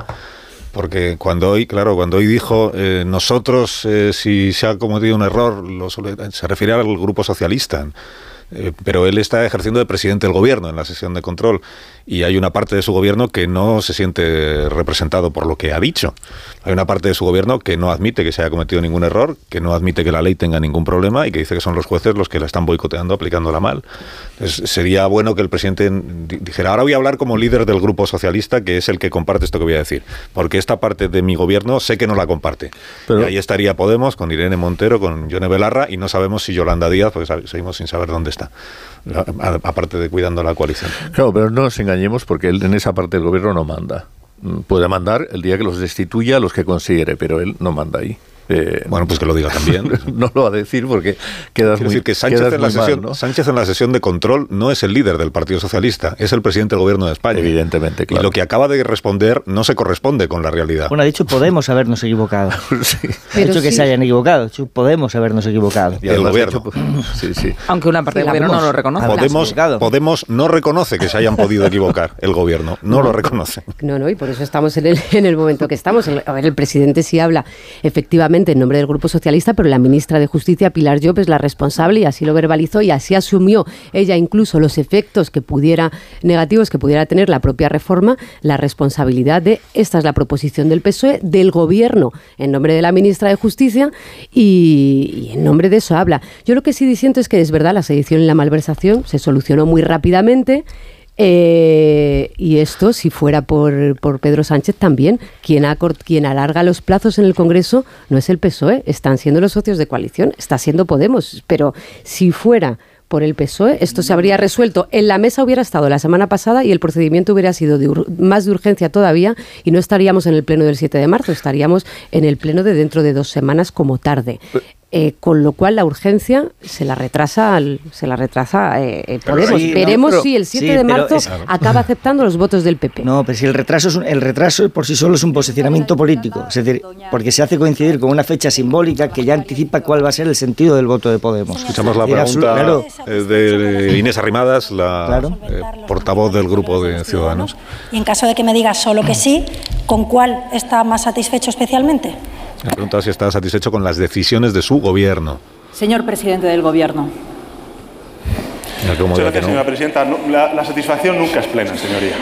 porque cuando hoy, claro, cuando hoy dijo nosotros, si se ha cometido un error, se refiere al grupo socialista. Eh, pero él está ejerciendo de presidente del gobierno en la sesión de control y hay una parte de su gobierno que no se siente representado por lo que ha dicho. Hay una parte de su gobierno que no admite que se haya cometido ningún error, que no admite que la ley tenga ningún problema y que dice que son los jueces los que la están boicoteando, aplicándola mal. sería bueno que el presidente dijera, ahora voy a hablar como líder del grupo socialista, que es el que comparte esto que voy a decir, porque esta parte de mi gobierno sé que no la comparte. Pero, y ahí estaría Podemos con Irene Montero, con Yone Belarra y no sabemos si Yolanda Díaz, porque seguimos sin saber dónde está aparte de cuidando la coalición. Claro, pero no nos engañemos porque él en esa parte del gobierno no manda. Puede mandar el día que los destituya a los que considere, pero él no manda ahí. Eh, bueno, pues que lo diga también. no lo va a decir porque queda muy, decir que Sánchez, en la sesión, Sánchez en la sesión de control no es el líder del Partido Socialista, es el presidente del gobierno de España. Evidentemente, claro. Y lo que acaba de responder no se corresponde con la realidad. Bueno, ha dicho podemos habernos equivocado. sí. Ha dicho que se hayan equivocado. podemos habernos equivocado. Y el gobierno. sí, sí. Aunque una parte del gobierno no lo reconoce. Podemos, Podemos no reconoce que se hayan podido equivocar. El gobierno no, lo reconoce. No, no, y por eso estamos en el, en el momento que estamos. a ver, el presidente sí habla efectivamente en nombre del Grupo Socialista, pero la ministra de Justicia, Pilar Llop, es la responsable y así lo verbalizó y así asumió ella incluso los efectos que pudiera negativos que pudiera tener la propia reforma, la responsabilidad de esta es la proposición del PSOE, del Gobierno, en nombre de la ministra de Justicia y, en nombre de eso habla. Yo lo que sí diciendo es que es verdad, la sedición y la malversación se solucionó muy rápidamente. Eh, y esto, si fuera por, por, Pedro Sánchez también, quien, ha, quien alarga los plazos en el Congreso no es el PSOE, están siendo los socios de coalición, está siendo Podemos. Pero si fuera por el PSOE, esto se habría resuelto. En la mesa hubiera estado la semana pasada y el procedimiento hubiera sido de más de urgencia todavía y no estaríamos en el pleno del 7 de marzo, estaríamos en el pleno de dentro de dos semanas como tarde. Eh, con lo cual la urgencia se la retrasa se la retrasa eh, eh, Podemos. Veremos si el 7 de marzo acaba aceptando los votos del PP. No, pero si el retraso es el retraso por sí solo es un posicionamiento político, es decir, porque se hace coincidir con una fecha simbólica que ya anticipa cuál va a ser el sentido del voto de Podemos. Escuchamos la pregunta de Inés Arrimadas, la portavoz del grupo de Ciudadanos. Y en caso de que me digas solo que sí, ¿con cuál está más satisfecho especialmente? Me preguntado si está satisfecho con las decisiones de su gobierno. Señor presidente del gobierno. Muchas gracias, señora presidenta. la, satisfacción nunca es plena, señoría.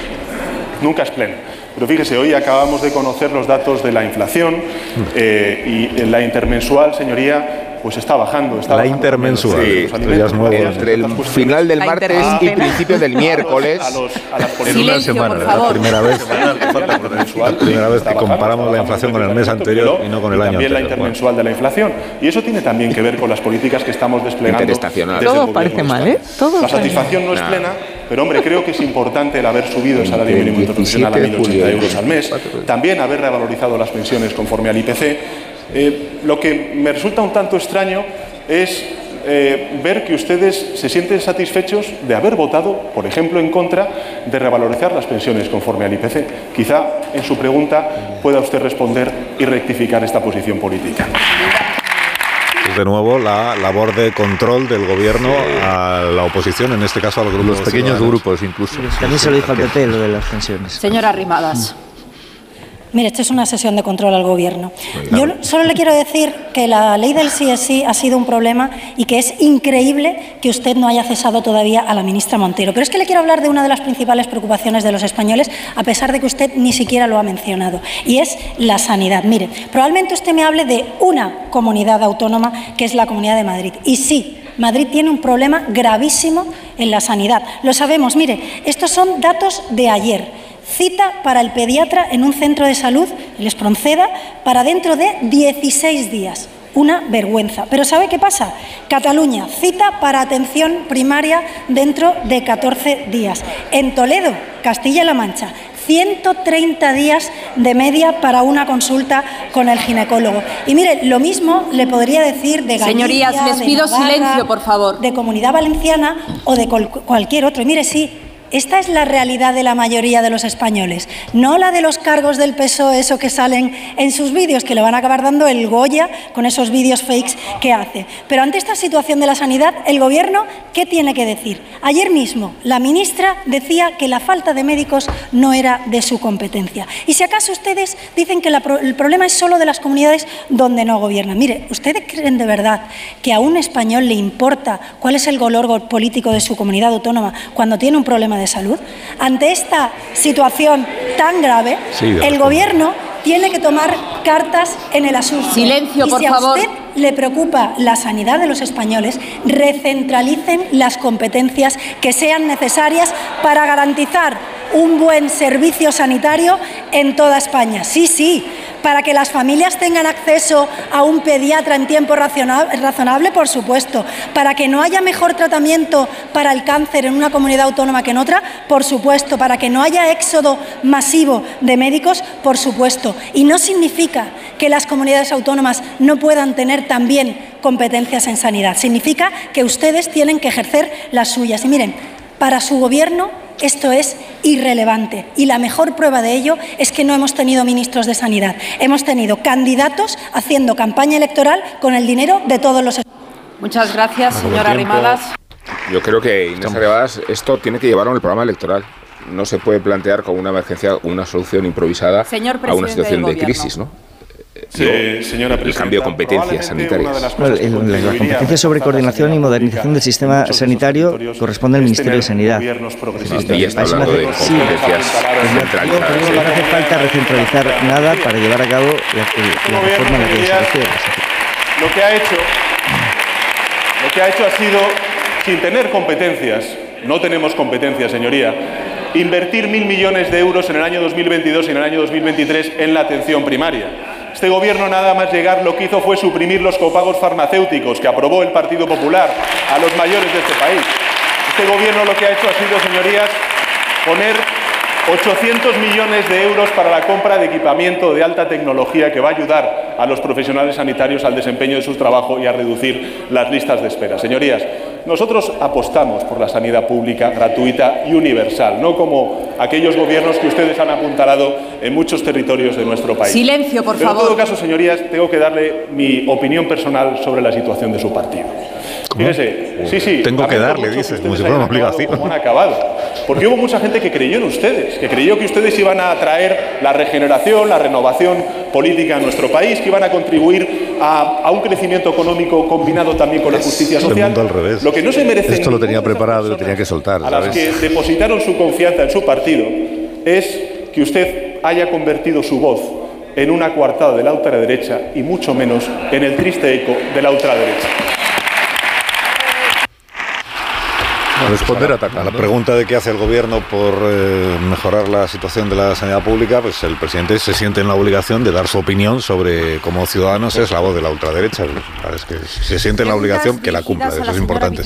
Nunca es plena. Pero fíjese, hoy acabamos de conocer los datos de la inflación mm. eh, y la intermensual, señoría, pues está bajando. Está la intermensual. Sí, entre el final del martes y principios del miércoles. en una semana, la primera vez, la primera vez que comparamos la inflación con el mes anterior y no con el año también la intermensual de la inflación. Y eso tiene también que ver con las políticas que estamos desplegando. Todo parece mal, ¿eh? Todo la satisfacción no es plena, pero hombre, creo que es importante el haber subido el salario mínimo interprofesional a 1.080 euros al mes, también haber revalorizado las pensiones conforme al IPC eh, lo que me resulta un tanto extraño es eh, ver que ustedes se sienten satisfechos de haber votado, por ejemplo, en contra de revalorizar las pensiones conforme al IPC. Quizá en su pregunta pueda usted responder y rectificar esta posición política. De nuevo la labor de control del gobierno a la oposición, en este caso a los grupos Los pequeños ciudadanos. grupos incluso. También se lo dijo al PP lo de las pensiones. Señora Rimadas. Mire, esto es una sesión de control al Gobierno. Yo solo le quiero decir que la ley del CSI ha sido un problema y que es increíble que usted no haya cesado todavía a la ministra Montero. Pero es que le quiero hablar de una de las principales preocupaciones de los españoles, a pesar de que usted ni siquiera lo ha mencionado, y es la sanidad. Mire, probablemente usted me hable de una comunidad autónoma, que es la Comunidad de Madrid. Y sí, Madrid tiene un problema gravísimo en la sanidad. Lo sabemos. Mire, estos son datos de ayer. Cita para el pediatra en un centro de salud, el Espronceda, para dentro de 16 días. Una vergüenza. Pero ¿sabe qué pasa? Cataluña, cita para atención primaria dentro de 14 días. En Toledo, Castilla-La Mancha, 130 días de media para una consulta con el ginecólogo. Y mire, lo mismo le podría decir de Galicia, Señorías, les de pido Navarra, silencio, por favor. de Comunidad Valenciana o de cualquier otro. Y mire, sí, esta es la realidad de la mayoría de los españoles, no la de los cargos del PSOE, eso que salen en sus vídeos, que le van a acabar dando el Goya con esos vídeos fakes que hace. Pero ante esta situación de la sanidad, el Gobierno, ¿qué tiene que decir? Ayer mismo, la ministra decía que la falta de médicos no era de su competencia. Y si acaso ustedes dicen que el problema es solo de las comunidades donde no gobiernan. Mire, ¿ustedes creen de verdad que a un español le importa cuál es el color político de su comunidad autónoma cuando tiene un problema de salud? Ante esta situación tan grave, Sí, el gobierno tiene que tomar cartas en el asunto. Silencio, Y por si a usted le preocupa la sanidad de los españoles, recentralicen las competencias que sean necesarias para garantizar un buen servicio sanitario en toda España. Sí, sí, para que las familias tengan acceso a un pediatra en tiempo razonable, por supuesto, para que no haya mejor tratamiento para el cáncer en una comunidad autónoma que en otra, por supuesto, para que no haya éxodo masivo de médicos, por supuesto. Y no significa que las comunidades autónomas no puedan tener también competencias en sanidad. Significa que ustedes tienen que ejercer las suyas. Y miren, para su gobierno esto es irrelevante y la mejor prueba de ello es que no hemos tenido ministros de sanidad. Hemos tenido candidatos haciendo campaña electoral con el dinero de todos los Muchas gracias, señora Rimadas. Yo creo que Inés Arribadas esto tiene que llevarlo en el programa electoral. No se puede plantear como una emergencia una solución improvisada Señor a una situación de crisis, ¿no? Sí, señora el cambio de competencias de sanitarias. las Bueno, el- la, la competencia sobre coordinación y modernización del sistema sanitario corresponde al Ministerio de Sanidad. Está hablando de competencias pues no- centralizadas. no hace falta recentralizar nada para llevar a cabo la, la reforma a la que se refiere. Lo que ha hecho, lo que ha hecho ha sido, sin tener competencias, no tenemos competencias, señoría, invertir mil millones de euros en el año 2022 y en el año 2023 en la atención primaria. Este gobierno nada más llegar lo que hizo fue suprimir los copagos farmacéuticos que aprobó el Partido Popular a los mayores de este país. Este gobierno lo que ha hecho ha sido, señorías, poner 800 millones de euros para la compra de equipamiento de alta tecnología que va a ayudar a los profesionales sanitarios al desempeño de su trabajo y a reducir las listas de espera. Señorías, nosotros apostamos por la sanidad pública, gratuita y universal, no como aquellos gobiernos que ustedes han apuntalado en muchos territorios de nuestro país. Silencio, por Pero favor. en todo caso, señorías, tengo que darle mi opinión personal sobre la situación de su partido. Fíjese, sí, sí. Tengo que darle, dice, que como si fuera una obligación. como han acabado. Porque hubo mucha gente que creyó en ustedes, que creyó que ustedes iban a traer la regeneración, la renovación política en nuestro país, que iban a contribuir a, a un crecimiento económico combinado también con la justicia el social. mundo al revés. Lo que no se merece Esto lo tenía preparado y lo tenía que soltar, a las que depositaron su confianza en su partido es que usted haya convertido su voz en una coartada de la ultraderecha y mucho menos en el triste eco de la ultraderecha. Responder a la pregunta de qué hace el gobierno por eh, mejorar la situación de la sanidad pública, pues el presidente se siente en la obligación de dar su opinión sobre cómo ciudadanos es la voz de la ultraderecha. Es que se siente en la obligación que la cumpla, eso es importante.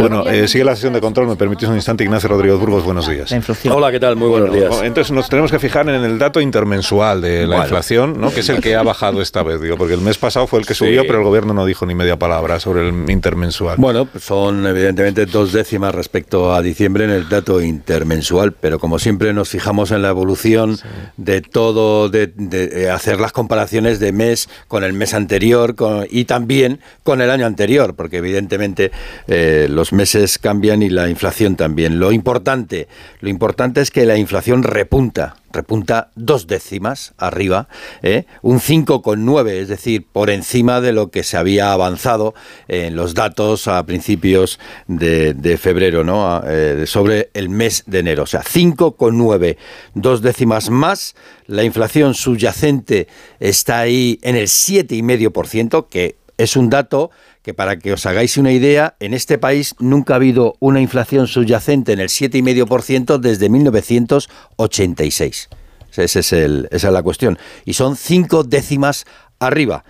Bueno, eh, sigue la sesión de control. Me permitís un instante, Ignacio Rodríguez Burgos. Buenos días. Hola, ¿qué tal? Muy buenos días. Bueno, Entonces nos tenemos que fijar en el dato intermensual de la Bueno. inflación, ¿no? que es el que ha bajado esta vez, digo, porque el mes pasado fue el que Sí. subió, pero el gobierno no dijo ni media palabra sobre el intermensual. Bueno, pues son evidentemente dos dos décimas respecto a diciembre en el dato intermensual, pero como siempre nos fijamos en la evolución de todo, de, de, eh, hacer las comparaciones de mes con el mes anterior con- y también con el año anterior, porque evidentemente eh, los meses cambian y la inflación también. Lo importante, lo importante es que la inflación repunta, repunta dos décimas arriba, ¿eh? un 5,9, es decir, por encima de lo que se había avanzado en los datos a principios de, de febrero, ¿no? Eh, sobre el mes de enero. O sea, 5,9, dos décimas más. La inflación subyacente está ahí en el 7,5%, que es un dato que para que os hagáis una idea, en este país nunca ha habido una inflación subyacente en el 7,5% desde 1986. O sea, ese es el- esa es la cuestión. Y son cinco décimas arriba.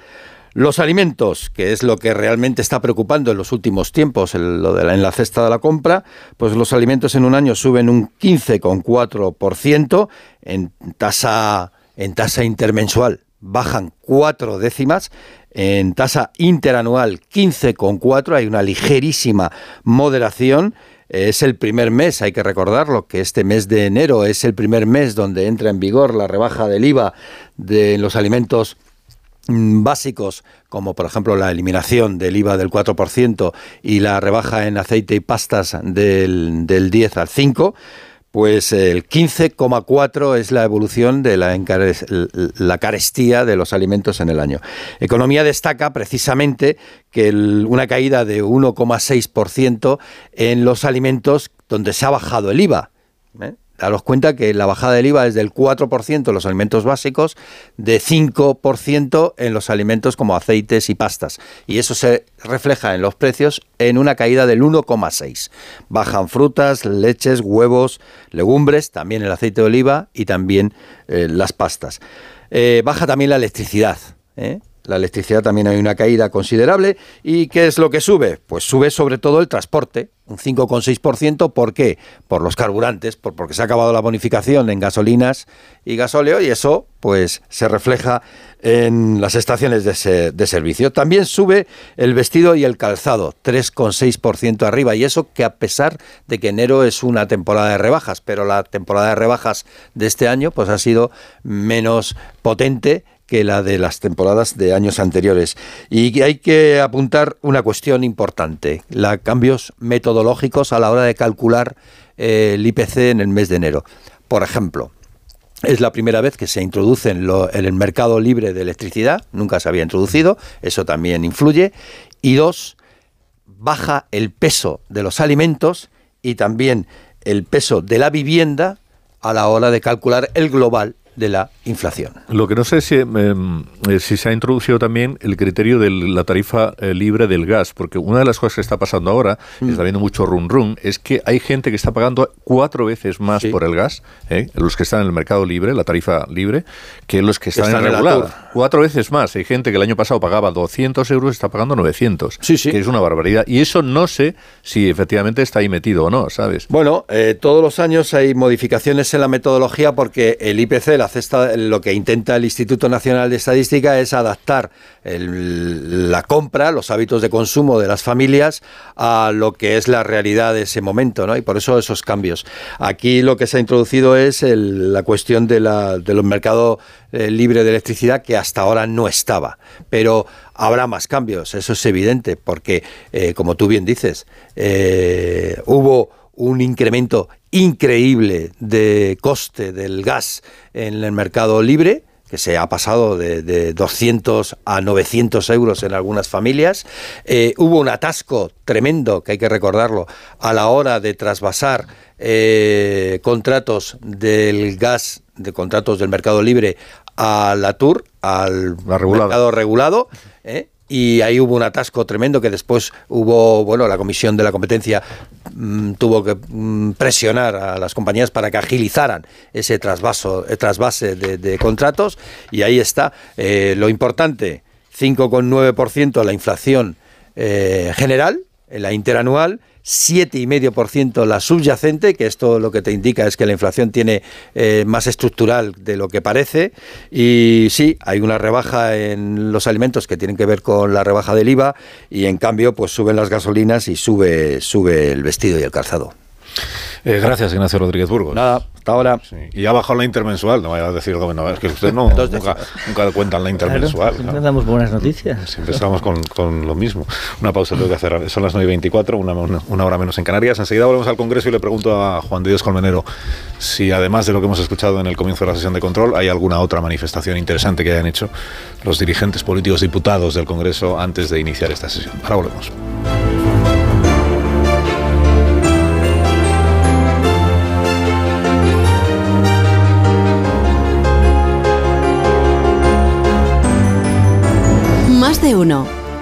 Los alimentos, que es lo que realmente está preocupando en los últimos tiempos, lo de la, en la cesta de la compra, pues los alimentos en un año suben un 15,4%, en tasa, en tasa intermensual bajan cuatro décimas, en tasa interanual 15,4, hay una ligerísima moderación. Es el primer mes, hay que recordarlo, que este mes de enero es el primer mes donde entra en vigor la rebaja del IVA de los alimentos mm, básicos, como por ejemplo la eliminación del IVA del 4% y la rebaja en aceite y pastas del, del 10 al 5, pues el 15,4 es la evolución de la, carestía de los alimentos en el año. Economía destaca precisamente que una caída de 1,6% en los alimentos donde se ha bajado el IVA. ¿eh? Daros cuenta que la bajada del IVA es del 4% en los alimentos básicos, de 5% en los alimentos como aceites y pastas. Y eso se refleja en los precios en una caída del 1,6. Bajan frutas, leches, huevos, legumbres, también el aceite de oliva y también eh, las pastas. Eh, baja también la electricidad. ¿eh? La electricidad también hay una caída considerable. ¿Y qué es lo que sube? Pues sube sobre todo el transporte, un 5,6%. ¿Por qué? Por los carburantes, por, porque se ha acabado la bonificación en gasolinas y gasóleo y eso pues se refleja en las estaciones de, de servicio. También sube el vestido y el calzado, 3,6% arriba. Y eso que a pesar de que enero es una temporada de rebajas, pero la temporada de rebajas de este año pues ha sido menos potente que la de las temporadas de años anteriores. Y hay que apuntar una cuestión importante, los cambios metodológicos a la hora de calcular eh, el IPC en el mes de enero. Por ejemplo, es la primera vez que se introduce en el mercado libre de electricidad, nunca se había introducido, eso también influye. Y dos, baja el peso de los alimentos y también el peso de la vivienda a la hora de calcular el global de la inflación. Lo que no sé si, em, eh, si se ha introducido también el criterio de la tarifa eh, libre del gas, porque una de las cosas que está pasando ahora, Mm. está viendo mucho run run, es que hay gente que está pagando cuatro veces más por el gas, ¿eh? los que están en el mercado libre, la tarifa libre, que los que están Están en regular. Cuatro veces más. Hay gente que el año pasado pagaba 200 euros, está pagando 900, que es una barbaridad. Y eso no sé si efectivamente está ahí metido o no, ¿sabes? Bueno, eh, todos los años hay modificaciones en la metodología porque el IPC, la lo que intenta el Instituto Nacional de Estadística es adaptar la compra, los hábitos de consumo de las familias a lo que es la realidad de ese momento, ¿no? Y por eso esos cambios. Aquí lo que se ha introducido es el- la cuestión de, la, de los mercados eh, libre de electricidad que hasta ahora no estaba, pero habrá más cambios, eso es evidente, porque eh, como tú bien dices, eh, hubo un incremento increíble de coste del gas en el mercado libre, que se ha pasado de, de 200 a 900 euros en algunas familias. Eh, hubo un atasco tremendo, que hay que recordarlo, a la hora de trasvasar eh, contratos del gas, de contratos del mercado libre a la TUR, al mercado regulado. ¿eh? Y ahí hubo un atasco tremendo que después hubo, bueno, la Comisión de la Competencia mm, tuvo que mm, presionar a las compañías para que agilizaran ese trasvaso, eh, trasvase de, contratos y ahí está. Eh, lo importante, 5,9% la inflación eh, general, en la interanual, 7,5% la subyacente, que esto lo que te indica es que la inflación tiene eh, más estructural de lo que parece. Y sí, hay una rebaja en los alimentos que tienen que ver con la rebaja del IVA y en cambio pues suben las gasolinas y sube, sube el vestido y el calzado. Eh, gracias, Ignacio Rodríguez Burgos. Nada, hasta ahora. Y ha bajado la intermensual, no vaya a decir gobernador, es que usted no, nunca, nunca cuentan la intermensual. Claro, no damos buenas noticias. Siempre estamos con, con, lo mismo. Una pausa tengo que hacer. Son las 9 y 24, una, una, una, hora menos en Canarias. Enseguida volvemos al Congreso y le pregunto a Juan de Dios Colmenero si, además de lo que hemos escuchado en el comienzo de la sesión de control, hay alguna otra manifestación interesante que hayan hecho los dirigentes políticos diputados del Congreso antes de iniciar esta sesión. Ahora volvemos.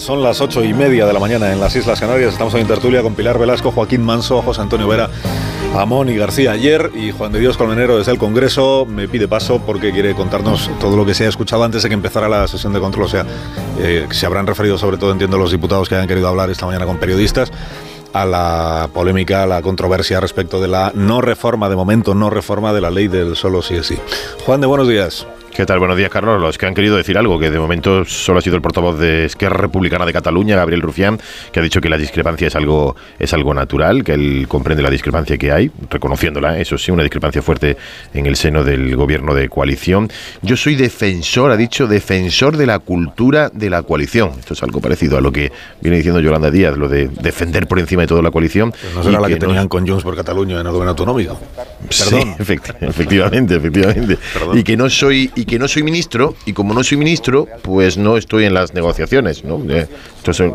Son las ocho y media de la mañana en las Islas Canarias. Estamos en tertulia con Pilar Velasco, Joaquín Manso, José Antonio Vera, Amón y García ayer y Juan de Dios Colmenero desde el Congreso me pide paso porque quiere contarnos todo lo que se ha escuchado antes de que empezara la sesión de control. O sea, eh, se habrán referido sobre todo, entiendo, los diputados que hayan querido hablar esta mañana con periodistas a la polémica, a la controversia respecto de la no reforma, de momento no reforma de la ley del solo sí es sí. Juan de buenos días. ¿Qué tal? Buenos días, Carlos. Los que han querido decir algo, que de momento solo ha sido el portavoz de Esquerra Republicana de Cataluña, Gabriel Rufián, que ha dicho que la discrepancia es algo, es algo natural, que él comprende la discrepancia que hay, reconociéndola, eso sí, una discrepancia fuerte en el seno del gobierno de coalición. Yo soy defensor, ha dicho, defensor de la cultura de la coalición. Esto es algo parecido a lo que viene diciendo Yolanda Díaz, lo de defender por encima de todo la coalición. Pues no será la que, que tenían no... con Junts por Cataluña en el gobierno autonómico. Perdón. Sí, efectivamente, efectivamente. Perdón. Y que no soy y que no soy ministro y como no soy ministro, pues no estoy en las negociaciones, ¿no? Eh, Entonces,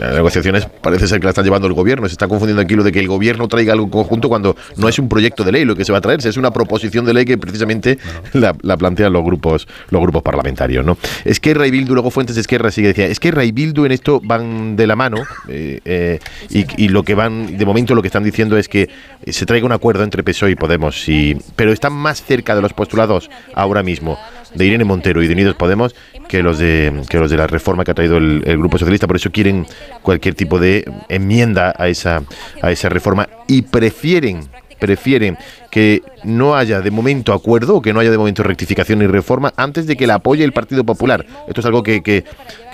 las negociaciones parece ser que la están llevando el gobierno. Se está confundiendo aquí lo de que el gobierno traiga algo conjunto cuando no es un proyecto de ley lo que se va a traer, es una proposición de ley que precisamente la, plantean los grupos los grupos parlamentarios, ¿no? Esquerra y Bildu, luego Fuentes de Esquerra sigue decía, Esquerra y Bildu en esto van de la mano eh, eh, y, y, lo que van, de momento lo que están diciendo es que se traiga un acuerdo entre PSOE y Podemos, y, pero están más cerca de los postulados ahora mismo de Irene Montero y de Unidos Podemos que los de que los de la reforma que ha traído el, Grupo Socialista. Por eso quieren cualquier tipo de enmienda a esa a esa reforma y prefieren prefieren que no haya de momento acuerdo o que no haya de momento rectificación ni reforma antes de que la apoye el Partido Popular. Esto es algo que, que,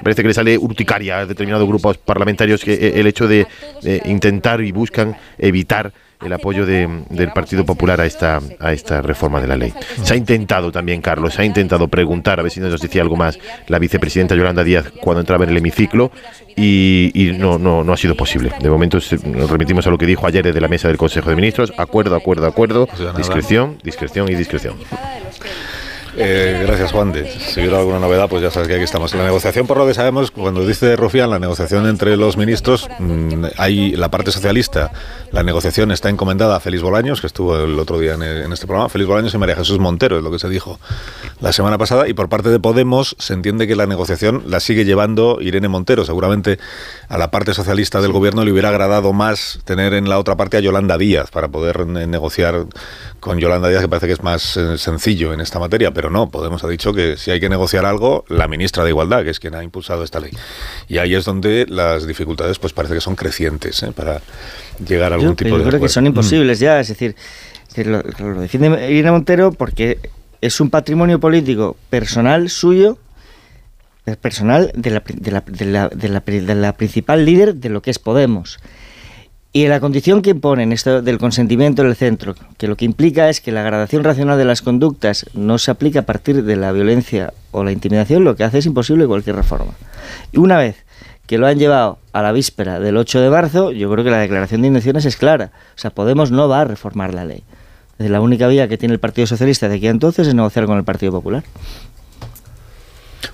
parece que le sale urticaria a determinados grupos parlamentarios que eh, el hecho de intentar y buscan evitar el apoyo de, del Partido Popular a esta, a esta reforma de la ley. Se ha intentado también, Carlos, se ha intentado preguntar, a ver si nos decía algo más, la vicepresidenta Yolanda Díaz cuando entraba en el hemiciclo y, y no, no, no ha sido posible. De momento nos remitimos a lo que dijo ayer desde la mesa del Consejo de Ministros, acuerdo, acuerdo, acuerdo, discreción, discreción y discreción. Eh, gracias, Juan. De, si hubiera alguna novedad, pues ya sabes que aquí estamos. La negociación, por lo que sabemos, cuando dice Rufián, la negociación entre los ministros, mmm, hay la parte socialista. La negociación está encomendada a Félix Bolaños, que estuvo el otro día en, en, este programa. Félix Bolaños y María Jesús Montero, es lo que se dijo la semana pasada. Y por parte de Podemos, se entiende que la negociación la sigue llevando Irene Montero. Seguramente a la parte socialista del gobierno le hubiera agradado más tener en la otra parte a Yolanda Díaz para poder negociar con Yolanda Díaz, que parece que es más eh, sencillo en esta materia. Pero pero no, Podemos ha dicho que si hay que negociar algo, la ministra de Igualdad, que es quien ha impulsado esta ley. Y ahí es donde las dificultades pues parece que son crecientes ¿eh? para llegar a algún yo, tipo yo de creo acuerdo. que son imposibles mm. ya, es decir, lo, lo defiende Irene Montero porque es un patrimonio político personal suyo personal de la, de la, de la, de la, de la principal líder de lo que es Podemos. Y la condición que imponen esto del consentimiento del centro, que lo que implica es que la gradación racional de las conductas no se aplica a partir de la violencia o la intimidación, lo que hace es imposible cualquier reforma. Y una vez que lo han llevado a la víspera del 8 de marzo, yo creo que la declaración de intenciones es clara. O sea, Podemos no va a reformar la ley. La única vía que tiene el Partido Socialista de aquí a entonces es negociar con el Partido Popular.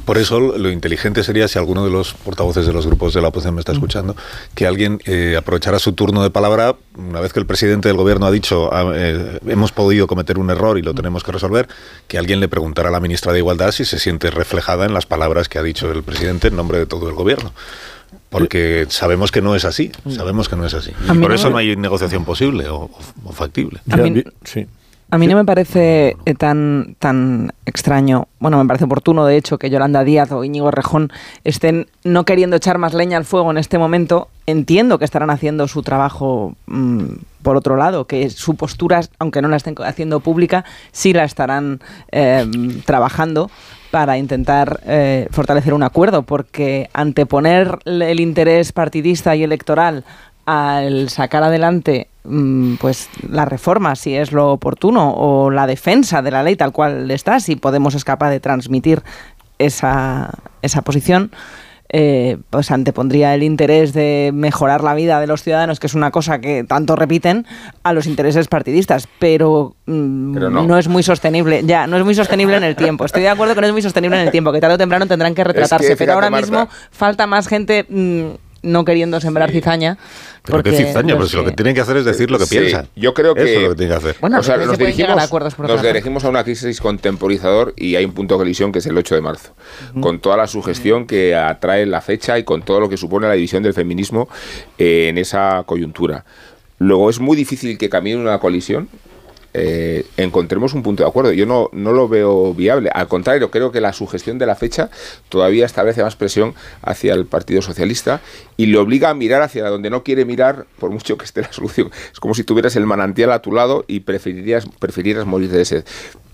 Por eso lo inteligente sería, si alguno de los portavoces de los grupos de la oposición me está escuchando, que alguien eh, aprovechara su turno de palabra, una vez que el presidente del gobierno ha dicho ah, eh, hemos podido cometer un error y lo tenemos que resolver, que alguien le preguntara a la ministra de Igualdad si se siente reflejada en las palabras que ha dicho el presidente en nombre de todo el gobierno Porque sabemos que no es así, sabemos que no es así. Y por eso no hay negociación posible o, o factible. A mí- A mí no me parece eh, tan, tan extraño, bueno, me parece oportuno, de hecho, que Yolanda Díaz o Íñigo Rejón estén no queriendo echar más leña al fuego en este momento. Entiendo que estarán haciendo su trabajo mm, por otro lado, que su postura, aunque no la estén haciendo pública, sí la estarán eh, trabajando para intentar eh, fortalecer un acuerdo, porque anteponer el interés partidista y electoral al sacar adelante mm, pues la reforma si es lo oportuno o la defensa de la ley tal cual está si Podemos es capaz de transmitir esa, esa posición eh, pues antepondría el interés de mejorar la vida de los ciudadanos, que es una cosa que tanto repiten, a los intereses partidistas, pero, mm, Pero no. no. es muy sostenible, ya, no es muy sostenible en el tiempo. Estoy de acuerdo que no es muy sostenible en el tiempo, que tarde o temprano tendrán que retratarse, pero ahora Marta. mismo falta más gente mm, no queriendo sembrar cizaña. Pero qué porque cizaña, pues lo que tienen que hacer es decir lo que Sí, piensan. Yo creo que. Eso es lo que tienen que hacer. Bueno, o sea, pero nos dirigimos, a acuerdos por nos dirigimos a una crisis contemporizador y hay un punto de colisión que es el 8 de marzo. Con toda la sugestión que atrae la fecha y con todo lo que supone la división del feminismo eh, en esa coyuntura. Luego es muy difícil que camine una colisión. Eh, encontremos un punto de acuerdo. Yo no, no lo veo viable. Al contrario, creo que la sugestión de la fecha todavía establece más presión hacia el Partido Socialista y le obliga a mirar hacia donde no quiere mirar, por mucho que esté la solución. Es como si tuvieras el manantial a tu lado y preferirías, morir de sed.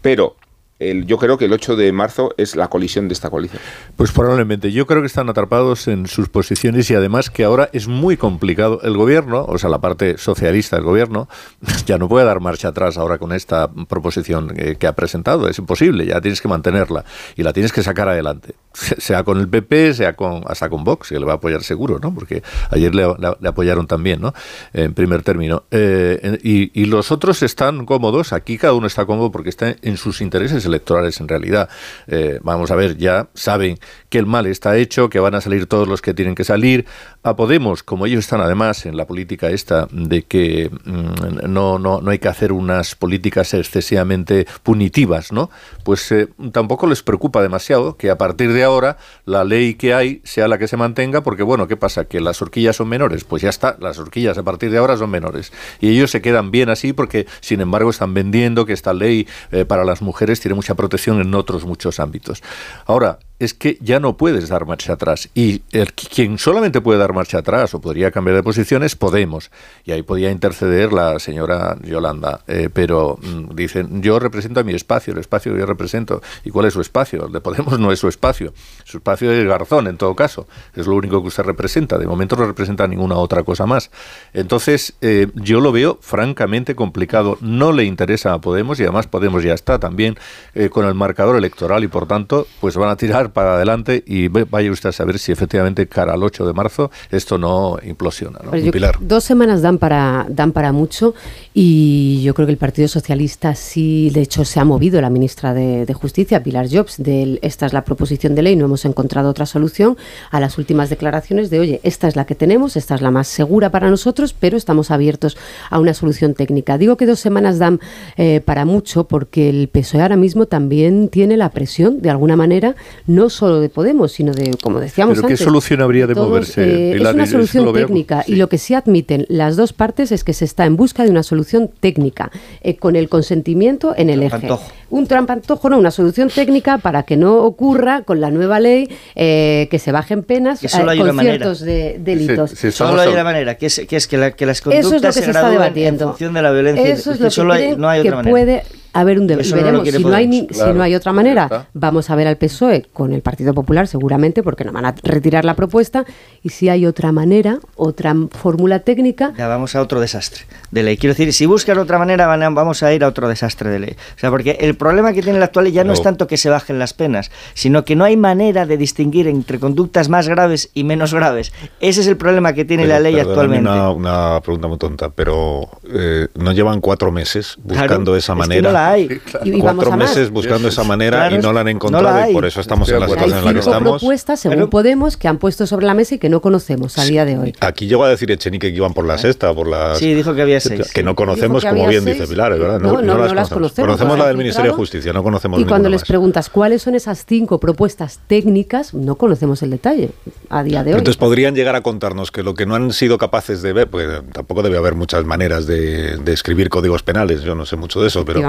Pero yo creo que el 8 de marzo es la colisión de esta coalición. Pues probablemente. Yo creo que están atrapados en sus posiciones y además que ahora es muy complicado. El gobierno, o sea, la parte socialista del gobierno, ya no puede dar marcha atrás ahora con esta proposición eh, que ha presentado. Es imposible, ya tienes que mantenerla y la tienes que sacar adelante. Sea con el PP, sea con hasta con Vox, que le va a apoyar seguro, ¿no? Porque ayer le, apoyaron también, ¿no? En primer término. Eh, y los otros están cómodos. Aquí cada uno está cómodo porque está en sus intereses electorales en realidad. Eh, vamos a ver, ya saben que el mal está hecho, que van a salir todos los que tienen que salir. A Podemos, como ellos están además en la política esta de que mm, no, no, no hay que hacer unas políticas excesivamente punitivas, ¿no? Pues eh, tampoco les preocupa demasiado que a partir de ahora la ley que hay sea la que se mantenga, porque bueno, ¿qué pasa? Que las horquillas son menores, pues ya está, las horquillas a partir de ahora son menores. Y ellos se quedan bien así porque, sin embargo, están vendiendo que esta ley eh, para las mujeres tiene mucha protección en otros muchos ámbitos. Ahora, es que ya no puedes dar marcha atrás. Y el, quien solamente puede dar marcha atrás o podría cambiar de posición es Podemos. Y ahí podía interceder la señora Yolanda. Eh, pero mm, dicen, yo represento a mi espacio, el espacio que yo represento. ¿Y cuál es su espacio? El de Podemos no es su espacio. Su espacio es Garzón, en todo caso. Es lo único que usted representa. De momento no representa ninguna otra cosa más. Entonces, eh, yo lo veo francamente complicado. No le interesa a Podemos y además Podemos ya está también eh, con el marcador electoral y por tanto, pues van a tirar para adelante y vaya usted a saber si efectivamente cara al 8 de marzo esto no implosiona. ¿no? Yo- Pilar. Dos semanas dan para, dan para mucho y yo creo que el Partido Socialista sí, de hecho, se ha movido la ministra de, de Justicia, Pilar Jobs, del esta es la proposición de ley, no hemos encontrado otra solución, a las últimas declaraciones de, oye, esta es la que tenemos, esta es la más segura para nosotros, pero estamos abiertos a una solución técnica. Digo que dos semanas dan eh, para mucho porque el PSOE ahora mismo también tiene la presión, de alguna manera, no solo de Podemos, sino de, como decíamos ¿Pero qué antes, solución habría de todos, moverse, eh, Pilar? es una solución técnica y lo que sí admiten las dos partes es que se está en busca de una solución técnica eh, con el consentimiento en el eje. Un trampantojo, no, una solución técnica para que no ocurra con la nueva ley eh, que se bajen penas eh, hay con ciertos de- delitos. Solo hay una manera, que es, que es que, la- que las Eso es lo conductas que se está gradúen debatiendo. en función de la violencia. Eso es lo que solo hay- no hay que otra manera. puede haber un debate. No si no, hay ni- Podemos. si no Claro. hay otra manera. está. Vamos a ver al PSOE con el Partido Popular seguramente porque no van a retirar la propuesta y si hay otra manera, otra fórmula técnica Ya vamos a otro desastre de ley. Quiero decir, si buscan otra manera, van a- vamos a ir a otro desastre de ley. O sea, porque el problema que tiene la actual ley ya no es No. tanto que se bajen las penas, sino que no hay manera de distinguir entre conductas más graves y menos graves. Ese es el problema que tiene la Pero, ley perdóname actualmente. Una, una pregunta muy tonta, pero eh, no llevan cuatro meses Claro, buscando es esa que manera. no la la hay. Y, y vamos Cuatro meses buscando esa manera Claro, y no la han no encontrado la hay. y por eso estamos en la situación en la que Hay estamos. propuestas, según Podemos, que han puesto sobre la mesa y que no conocemos a día de hoy. Aquí llegó a decir Echenique que iban por la sexta, por la... Sí, dijo que había seis. Que no conocemos, que como bien seis. dice Pilar, ¿verdad? No, no, no las conocemos, Conocemos no la del han Ministerio de. Justicia, no conocemos Y cuando les más. preguntas cuáles son esas cinco propuestas técnicas, no conocemos el detalle a día de hoy. Entonces podrían llegar a contarnos que lo que no han sido capaces de ver, pues tampoco debe haber muchas maneras de, de escribir códigos penales, yo no sé mucho de eso, pero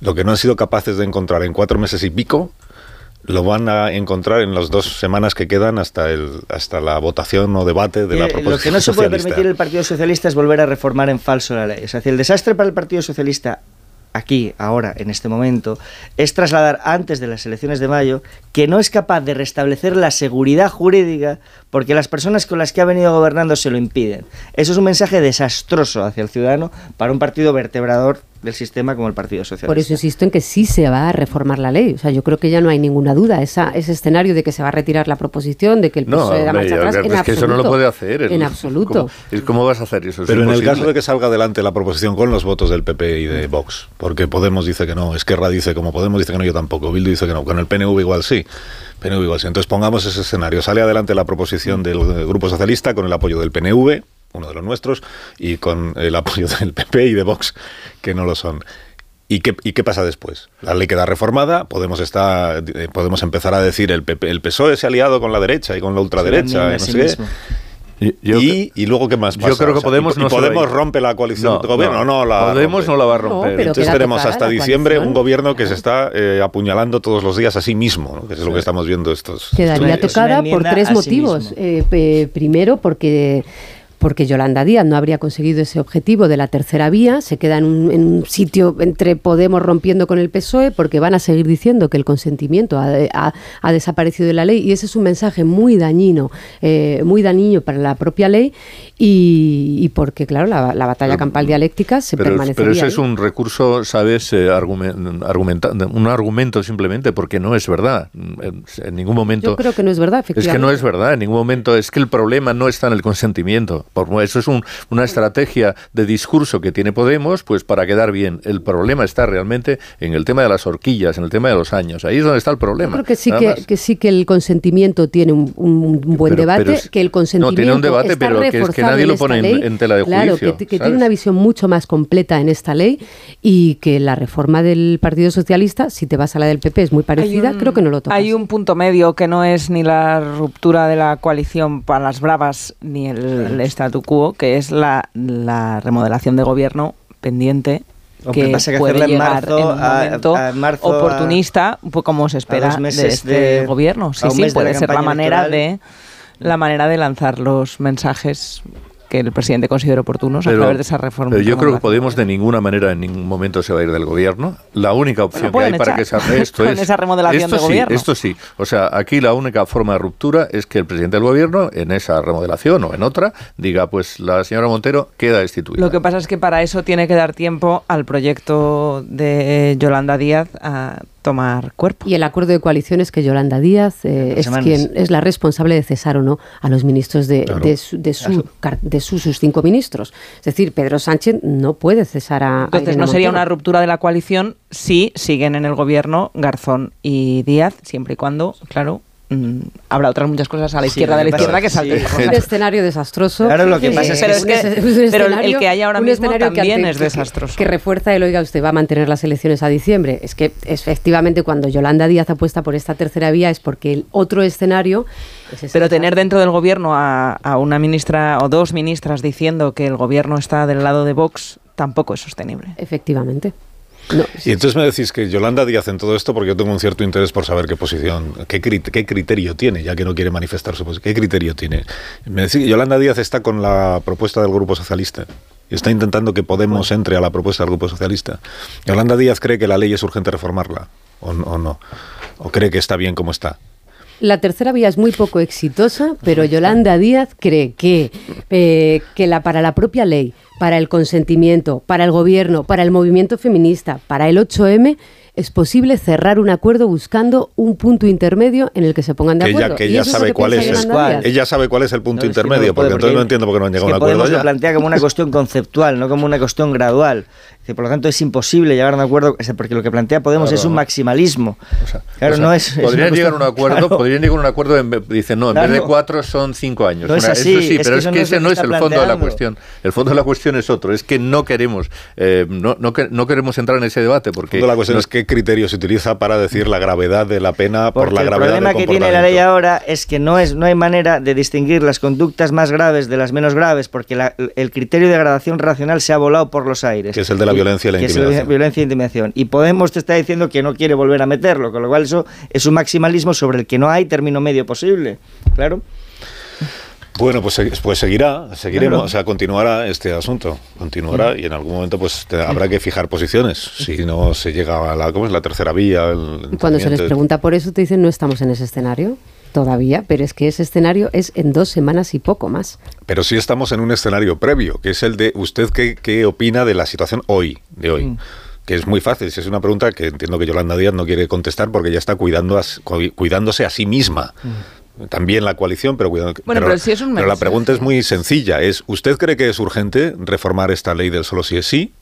lo que no han sido capaces de encontrar en cuatro meses y pico, lo van a encontrar en las dos semanas que quedan hasta el hasta la votación o debate de la proposición lo que no se puede socialista. permitir el Partido Socialista es volver a reformar en falso la ley. Es decir, el desastre para el Partido Socialista aquí, ahora, en este momento, es trasladar antes de las elecciones de mayo que no es capaz de restablecer la seguridad jurídica porque las personas con las que ha venido gobernando se lo impiden. Eso es un mensaje desastroso hacia el ciudadano para un partido vertebrador del sistema como el Partido Socialista. Por eso insisto en que sí se va a reformar la ley. O sea, yo creo que ya no hay ninguna duda. Esa, ese escenario de que se va a retirar la proposición, de que el No, PSOE da marcha atrás, en es que eso no lo absoluto. puede hacer. el- En absoluto. ¿Cómo, es- ¿cómo vas a hacer eso? Es Pero en el caso de que salga adelante la proposición con los votos del PP y de Vox, porque Podemos dice que no, Esquerra dice como Podemos dice que no, yo tampoco, Bildu dice que no, con el PNV igual sí. PNV igual sí. Entonces pongamos ese escenario. Sale adelante la proposición del eh, Grupo Socialista con el apoyo del PNV, uno de los nuestros, y con el apoyo del PP y de Vox, que no lo son. ¿Y qué, ¿Y qué pasa después? La ley queda reformada, podemos, estar, eh, podemos empezar a decir el, PP, el PSOE se ha aliado con la derecha y con la ultraderecha. y a no sí sé qué. Mismo. y, y luego qué más yo pasa? creo que O sea, Podemos y, no y Podemos rompe la coalición No, de gobierno, no. no, la Podemos rompe. no la va a romper. Pero Entonces tenemos hasta la diciembre coalición. un gobierno que se está eh, apuñalando todos los días a sí mismo, ¿no? que es lo que estamos viendo estos. Quedaría Es una tocada por tres sí motivos. mismo. Eh, primero, porque porque Yolanda Díaz no habría conseguido ese objetivo de la tercera vía, se queda en un, en un sitio entre Podemos rompiendo con el PSOE, porque van a seguir diciendo que el consentimiento ha, ha- ha desaparecido de la ley, y ese es un mensaje muy dañino, eh, muy dañino para la propia ley, y, y porque, claro, la, la batalla campal dialéctica se Pero, permanecería pero ese ahí. es un recurso, ¿sabes? Eh, argumenta- un argumento simplemente porque no es verdad. En, ningún momento. Yo creo que no es verdad, Es que no es verdad, en ningún momento es que el problema no está en el consentimiento. Por, eso es un- una estrategia de discurso que tiene Podemos, pues para quedar bien. El problema está realmente en el tema de las horquillas, en el tema de los años. Ahí es donde está el problema. Yo creo que sí que, que sí que el consentimiento tiene un, un- buen Pero- debate, pero es- que el no, consentimiento tiene un debate, está pero que es que reforzado nadie en lo esta pone en- ley. en tela de claro, juicio, que, que ¿sabes? tiene una visión mucho más completa en esta ley y que la reforma del Partido Socialista, si te vas a la del PP, es muy parecida, Hay un- creo que no lo tocas. Hay un punto medio que no es ni la ruptura de la coalición para las bravas ni el, el statu quo, que es la, la remodelación de gobierno pendiente que pasa que puede hacerla en llegar marzo en un momento a marzo a- oportunista, pues como se espera de este de- gobierno. Sí, sí, puede la ser la manera electoral. de la manera de lanzar los mensajes que el presidente considere oportunos a Pero- través de esa reforma. pero yo creo que. Podemos de ninguna manera en ningún momento se va a ir del gobierno. La única opción que hay para que se haga esto es esa remodelación esto de sí, gobierno. Esto sí. O sea, aquí la única forma de ruptura es que el presidente del gobierno en esa remodelación o en otra diga, pues la señora Montero queda destituida. Lo que pasa es que para eso tiene que dar tiempo al proyecto de Yolanda Díaz a tomar cuerpo. Y el acuerdo de coalición es que Yolanda Díaz eh, es semanas. quien es la responsable de cesar o no a los ministros de, Claro. de, su, de, su car- de su- sus cinco ministros. Es decir, Pedro Sánchez no puede cesar a. Entonces no sería una ruptura de la coalición si siguen en el gobierno Garzón y Díaz, siempre y cuando, claro, mm, habrá otras muchas cosas a la Sí, izquierda lo de la izquierda que salten. sí. un escenario desastroso. Claro, lo que Eh, pasa es Pero que- es que- un es- un pero el que hay ahora un mismo que también es desastroso. Que refuerza el, oiga, usted va a mantener las elecciones a diciembre. Es que efectivamente cuando Yolanda Díaz apuesta por esta tercera vía es porque el otro escenario es Pero tener dentro del gobierno a, a una ministra o dos ministras diciendo que el gobierno está del lado de Vox tampoco es sostenible. Efectivamente. No, Y entonces me decís que Yolanda Díaz en todo esto, porque yo tengo un cierto interés por saber qué posición, qué, crit- qué criterio tiene, ya que no quiere manifestar su posición. ¿Qué criterio tiene? Me decís que Yolanda Díaz está con la propuesta del Grupo Socialista. y Está intentando que Podemos entre a la propuesta del Grupo Socialista. Yolanda Díaz cree que la ley es urgente reformarla, o, o no. O cree que está bien como está. La tercera vía es muy poco exitosa, pero Yolanda Díaz cree que, eh, que la, para la propia ley, para el consentimiento, para el gobierno, para el movimiento feminista, para el 8M, es posible cerrar un acuerdo buscando un punto intermedio en el que se pongan de Que acuerdo. ella, que ella es sabe que cuál es. Ella sabe cuál es el punto No, es que no intermedio, porque entonces no entiendo por qué no han llegado a un acuerdo Podemos ya. lo plantea como una cuestión conceptual, no como una cuestión gradual. Es Por lo tanto, es imposible llegar a un acuerdo, o sea, porque lo que plantea Podemos Claro, es un maximalismo. claro, O sea, no es. es podrían llegar a un acuerdo, claro. podrían llegar a un acuerdo, en dicen, no, en vez de Claro. cuatro son cinco años. No es así, eso sí, es pero que es que no es ese no que es el está fondo de la planteando. cuestión. El fondo de la cuestión es otro, es que no queremos, eh, no, no, que- no queremos entrar en ese debate porque Fondo, la cuestión no- es qué criterio se utiliza para decir la gravedad de la pena por la el gravedad problema del que tiene la ley ahora es que no es no hay manera de distinguir las conductas más graves de las menos graves porque la- el criterio de gradación racional se ha volado por los aires. Que es el de la violencia y la que es intimidación. violencia e intimidación. Y Podemos te está diciendo que no quiere volver a meterlo, con lo cual eso es un maximalismo sobre el que no hay término medio posible. Claro. Bueno, pues, se- pues seguirá, seguiremos, Claro. o sea, continuará este asunto, continuará y en algún momento pues te- habrá que fijar posiciones, si no se llega a la, ¿cómo es? la tercera vía. el cuando se les pregunta por eso, te dicen no estamos en ese escenario todavía, pero es que ese escenario es en dos semanas y poco más. Pero sí estamos en un escenario previo, que es el de usted qué, qué opina de la situación hoy, de hoy. Que es muy fácil, si es una pregunta que entiendo que Yolanda Díaz no quiere contestar porque ya está cuidando a cuidándose a sí misma. También la coalición, pero cuidando. Bueno, pero si es un pero la pregunta es muy sencilla: es ¿usted cree que es urgente reformar esta ley del solo si es sí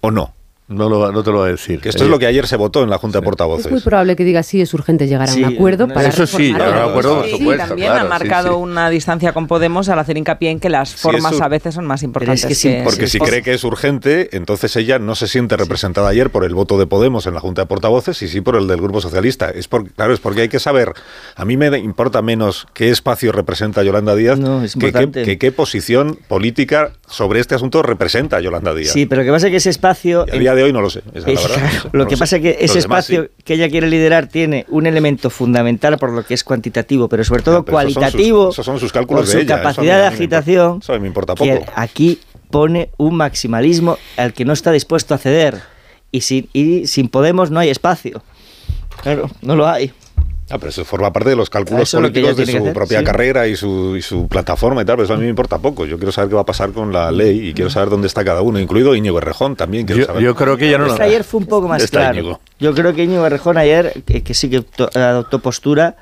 o no? No, lo, no te lo voy a decir. Que esto es lo que ayer se votó en la Junta de Portavoces. Es muy probable que diga sí es urgente llegar a Sí, un acuerdo para eso sí, llegar a un acuerdo, por Sí, supuesto, también claro, ha sí, marcado sí. una distancia con Podemos al hacer hincapié en que las Sí, formas eso- a veces son más importantes que que, porque si cree que es urgente, entonces ella no se siente representada ayer por el voto de Podemos en la Junta de Portavoces y sí por el del Grupo Socialista. Es por, claro, es porque hay que saber, a mí me importa menos qué espacio representa Yolanda Díaz es que, qué, importante. que qué posición política sobre este asunto representa Yolanda Díaz. Sí, pero que pasa es que ese espacio... Y a día de hoy no lo sé, esa es la verdad. lo no que pasa es que Los ese demás espacio sí. que ella quiere liderar tiene un elemento fundamental por lo que es cuantitativo, pero sobre todo pero esos son sus- cualitativo, esos son sus cálculos de su ella, capacidad de agitación, eso a mí me importa que poco. aquí pone un maximalismo al que no está dispuesto a ceder. Y sin, y sin Podemos no hay espacio. Claro, no lo hay. Ah, pero eso forma parte de los cálculos lo políticos de su hacer, propia sí. carrera y su, y su plataforma y tal, pero eso a mí me importa poco. Yo quiero saber qué va a pasar con la ley y quiero saber dónde está cada uno, incluido Íñigo Errejón también. Quiero Yo- saber. yo creo que ya no Pues ayer fue un poco más claro. Íñigo. Yo creo que Íñigo Errejón ayer, que, que sí que adoptó postura,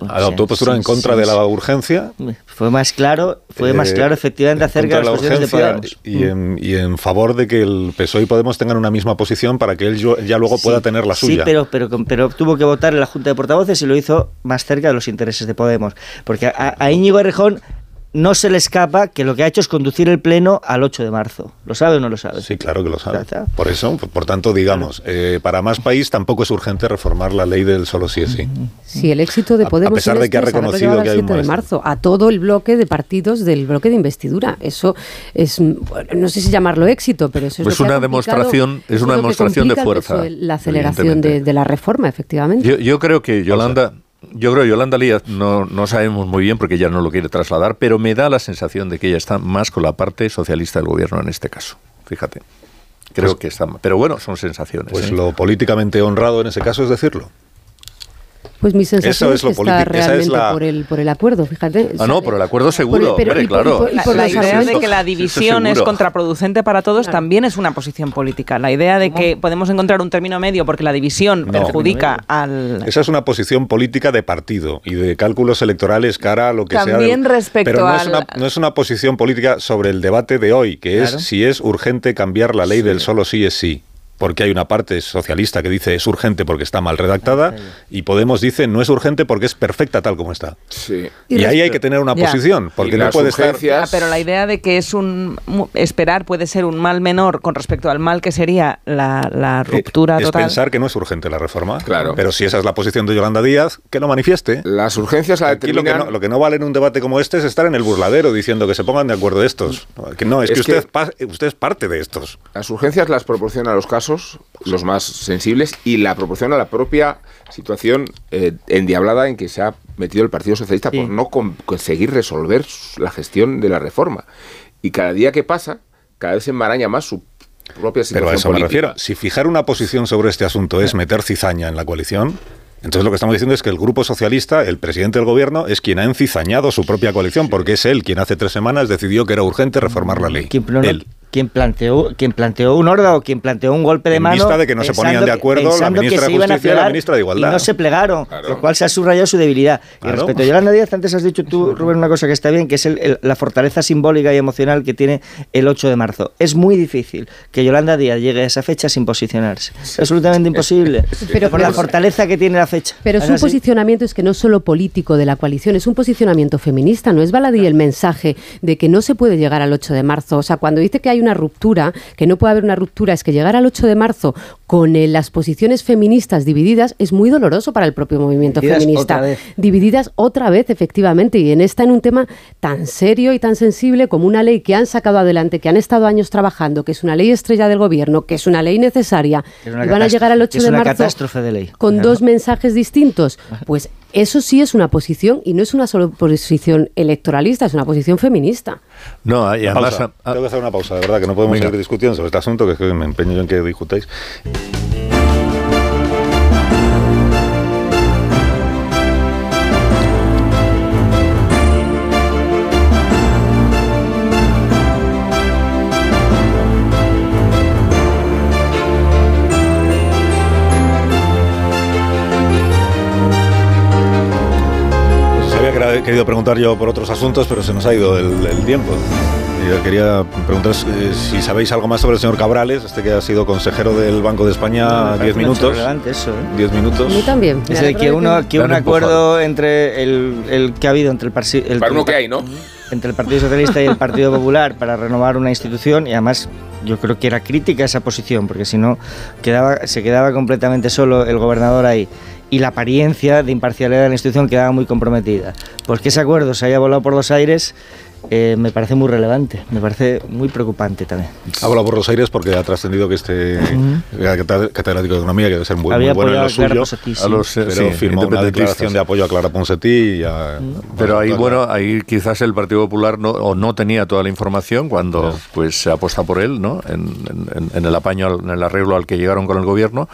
o Adoptó sea, postura en contra de la urgencia. Fue más claro, fue más Eh, claro efectivamente en acerca de las la de Podemos. y en, y en favor de que el PSOE y Podemos tengan una misma posición para que él ya luego pueda tener la suya. Sí, pero, pero, pero tuvo que votar en la Junta de Portavoces y lo hizo más cerca de los intereses de Podemos. Porque a, a Íñigo Errejón no se le escapa que lo que ha hecho es conducir el Pleno al 8 de marzo. ¿Lo sabe o no lo sabe? Sí, claro que lo sabe. Por eso, por, tanto, digamos, eh, para más país tampoco es urgente reformar la ley del solo sí es sí. Si el éxito de A- a Podemos pesar de que ha reconocido que hay un 7 de marzo a todo el bloque de partidos del bloque de investidura. Eso es, no sé si llamarlo éxito, pero eso es, Pues lo que ha una demostración- es una demostración de fuerza, La aceleración de la reforma, efectivamente. Yo, yo creo que Yolanda, yo creo que Yolanda Díaz no, no sabemos muy bien porque ella no lo quiere trasladar, pero me da la sensación de que ella está más con la parte socialista del gobierno en este caso. Fíjate. Creo que está. Pero bueno, son sensaciones. Pues ¿eh? lo políticamente honrado en ese caso es decirlo. Pues mi sensación Eso es es lo que está es realmente la- por, el, por el acuerdo, fíjate. Ah, no, por el acuerdo seguro, pero- hombre, y por- y claro. por- y La, por la los idea de que la división es contraproducente para todos también es una posición política. La idea de que podemos encontrar un término medio porque la división No. perjudica al... Esa es una posición política de partido y de cálculos electorales cara a lo que sea. También del- respecto Pero no es, una, no es una posición política sobre el debate de hoy, que Claro. es si es urgente cambiar la ley del solo sí es sí. Porque hay una parte socialista que dice es urgente porque está mal redactada y Podemos dice no es urgente porque es perfecta tal como está. Sí. Y, ahí hay que tener una Ya. posición, porque Y no las puede estar... urgencias- Ah, Pero la idea de que es un esperar puede ser un mal menor con respecto al mal que sería la, la ruptura es total. pensar que no es urgente la reforma. Claro. Pero si esa es la posición de Yolanda Díaz, que lo manifieste. Las urgencias la Aquí lo que, determinan... no, lo que no vale en un debate como este es estar en el burladero diciendo que se pongan de acuerdo estos. Que no, es, Es que, usted, que- pa- usted es parte de estos. Las urgencias las proporciona los casos, los más sensibles, y la proporciona la propia situación eh, endiablada en que se ha metido el Partido Socialista por no con- conseguir resolver la gestión de la reforma. Y cada día que pasa, cada vez se enmaraña más su propia situación Pero a eso me política. refiero. Si fijar una posición sobre este asunto es meter cizaña en la coalición, entonces lo que estamos diciendo es que el Grupo Socialista, el presidente del gobierno, es quien ha encizañado su propia coalición, porque es él quien hace tres semanas decidió que era urgente reformar la ley. Él. Quien planteó, quien planteó un orden o quien planteó un golpe de En mano. vista de que no se ponían de acuerdo la pensando que ministra se de iban a Justicia y la ministra de Igualdad. Y no se plegaron, lo cual se ha subrayado su debilidad. Y Claro. respecto a Yolanda Díaz, antes has dicho tú, Rubén, una cosa que está bien, que es el- el- la fortaleza simbólica y emocional que tiene el 8 de marzo. Es muy difícil que Yolanda Díaz llegue a esa fecha sin posicionarse. Es absolutamente imposible. Pero- por la fortaleza que tiene la fecha. Pero ¿Es su así? posicionamiento es que no solo político de la coalición, es un posicionamiento feminista, no es baladí el mensaje de que no se puede llegar al 8 de marzo. O sea, cuando dice que hay una ruptura, que no puede haber una ruptura, es que llegar al 8 de marzo con eh, las posiciones feministas divididas es muy doloroso para el propio movimiento Divididas feminista. otra vez. Divididas otra vez, efectivamente, y en esta en un tema tan serio y tan sensible como una ley que han sacado adelante, que han estado años trabajando, que es una ley estrella del gobierno, que es una ley necesaria, y van a llegar al 8 es de marzo catástrofe de ley. con Claro. dos mensajes distintos. Pues eso sí es una posición y no es una solo posición electoralista, es una posición feminista. No, y además... Pausa. Tengo que hacer una pausa, de verdad, que no podemos Venga. seguir discutiendo sobre este asunto, que es que me empeño yo en que discutáis. Querido preguntar yo por otros asuntos, pero se nos ha ido el, el tiempo. Yo quería preguntaros eh, si sabéis algo más sobre el señor Cabrales, este que ha sido consejero del Banco de España Me 10 parece minutos. eso, ¿eh? 10 minutos. A mí también. Es el que uno que un acuerdo entre el, el que ha habido entre el, el, Para uno que hay, ¿no? entre el Partido Socialista y el Partido Popular para renovar una institución y además yo creo que era crítica esa posición porque si no quedaba se quedaba completamente solo el gobernador ahí y la apariencia de imparcialidad de la institución quedaba muy comprometida. Pues que ese acuerdo se haya volado por los aires eh, me parece muy relevante, me parece muy preocupante también. Ha volado por los aires porque ha trascendido que este cata- catedrático de economía, que debe ser muy, Había muy bueno en lo apoyado a suyo, Ponsatí, sí. A los, eh, pero sí, firmó una declaración de apoyo a Clara Ponsatí y a... Pero ahí, bueno, ahí quizás el Partido Popular no, o no tenía toda la información cuando pues se aposta por él, ¿no? En, en- en el apaño, en el arreglo al que llegaron con el gobierno,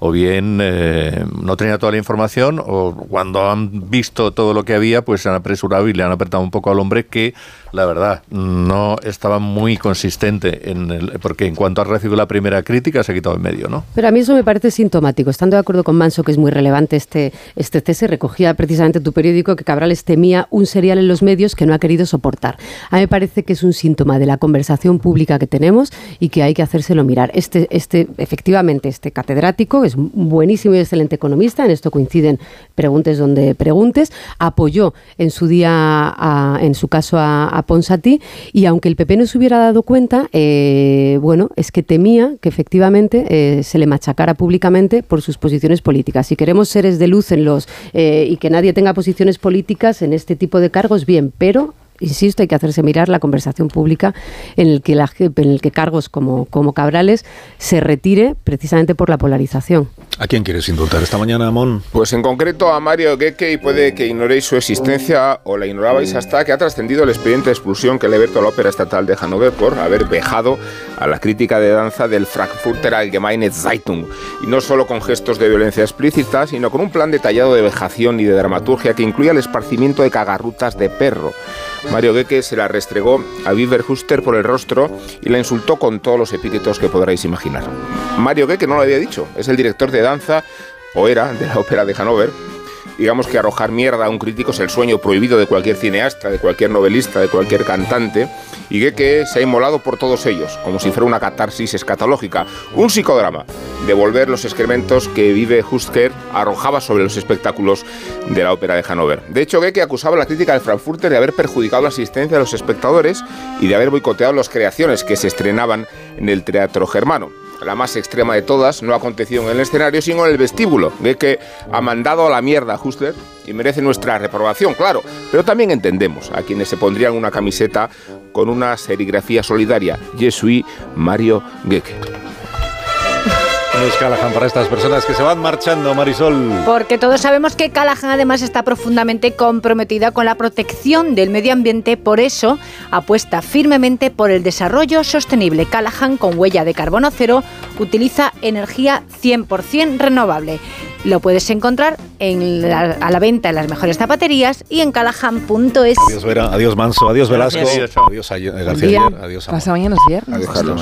o bien eh, no tenía toda la información, o cuando han visto todo lo que había, pues se han apresurado y le han apretado un poco al hombre que, la verdad, no estaba muy consistente, en el, porque en cuanto ha recibido la primera crítica se ha quitado en medio, ¿no? Pero a mí eso me parece sintomático. Estando de acuerdo con Manso, que es muy relevante este, este cese, recogía precisamente tu periódico que Cabrales temía un serial en los medios que no ha querido soportar. A mí me parece que es un síntoma de la conversación pública que tenemos y que hay que hacérselo mirar. Este, este, efectivamente, este catedrático es buenísimo y excelente economista, en esto coinciden preguntes donde preguntes, apoyó en su día, a- en su caso, a, a Ponsatí y aunque el PP no se hubiera dado cuenta, eh, bueno, es que temía que efectivamente eh, se le machacara públicamente por sus posiciones políticas. Si queremos seres de luz en los eh, y que nadie tenga posiciones políticas en este tipo de cargos, bien, pero insisto, hay que hacerse mirar la conversación pública en el que, la, ge- en el que cargos como, como Cabrales se retire precisamente por la polarización. ¿A quién quieres indultar esta mañana, Mon? Pues en concreto a Mario Gueque y puede que ignoréis su existencia o la ignorabais hasta que ha trascendido el expediente de expulsión que le ha abierto a la Ópera Estatal de Hannover por haber vejado a la crítica de danza del Frankfurter Allgemeine Zeitung. Y no solo con gestos de violencia explícita, sino con un plan detallado de vejación y de dramaturgia que incluía el esparcimiento de cagarrutas de perro. Mario Gueque se la restregó a Viver Huster por el rostro y la insultó con todos los epítetos que podráis imaginar. Mario Gueque no lo había dicho, es el director de danza, o era, de la ópera de Hannover. Digamos que arrojar mierda a un crítico es el sueño prohibido de cualquier cineasta, de cualquier novelista, de cualquier cantante, y Gueque se ha inmolado por todos ellos, como si fuera una catarsis escatológica, un psicodrama, devolver los excrementos que Vive Huster arrojaba sobre los espectáculos de la ópera de Hannover. De hecho, Goethe acusaba a la crítica del Frankfurter de haber perjudicado la asistencia de los espectadores y de haber boicoteado las creaciones que se estrenaban en el teatro germano. La más extrema de todas no ha acontecido en el escenario, sino en el vestíbulo. Goethe ha mandado a la mierda a Hustler y merece nuestra reprobación, claro. Pero también entendemos a quienes se pondrían una camiseta con una serigrafía solidaria. Je suis Mario Goethe. Es Callahan para estas personas que se van marchando, Marisol. Porque todos sabemos que Callahan además está profundamente comprometida con la protección del medio ambiente, por eso apuesta firmemente por el desarrollo sostenible. Callahan, con huella de carbono cero, utiliza energía 100% renovable. Lo puedes encontrar en la- a la venta en las mejores zapaterías y en callahan.es. Adiós Vera, adiós Manso, adiós Velasco, Gracias. adiós García. Ayer, adiós Amor. Pasa mañana es viernes. Adiós, Carlos.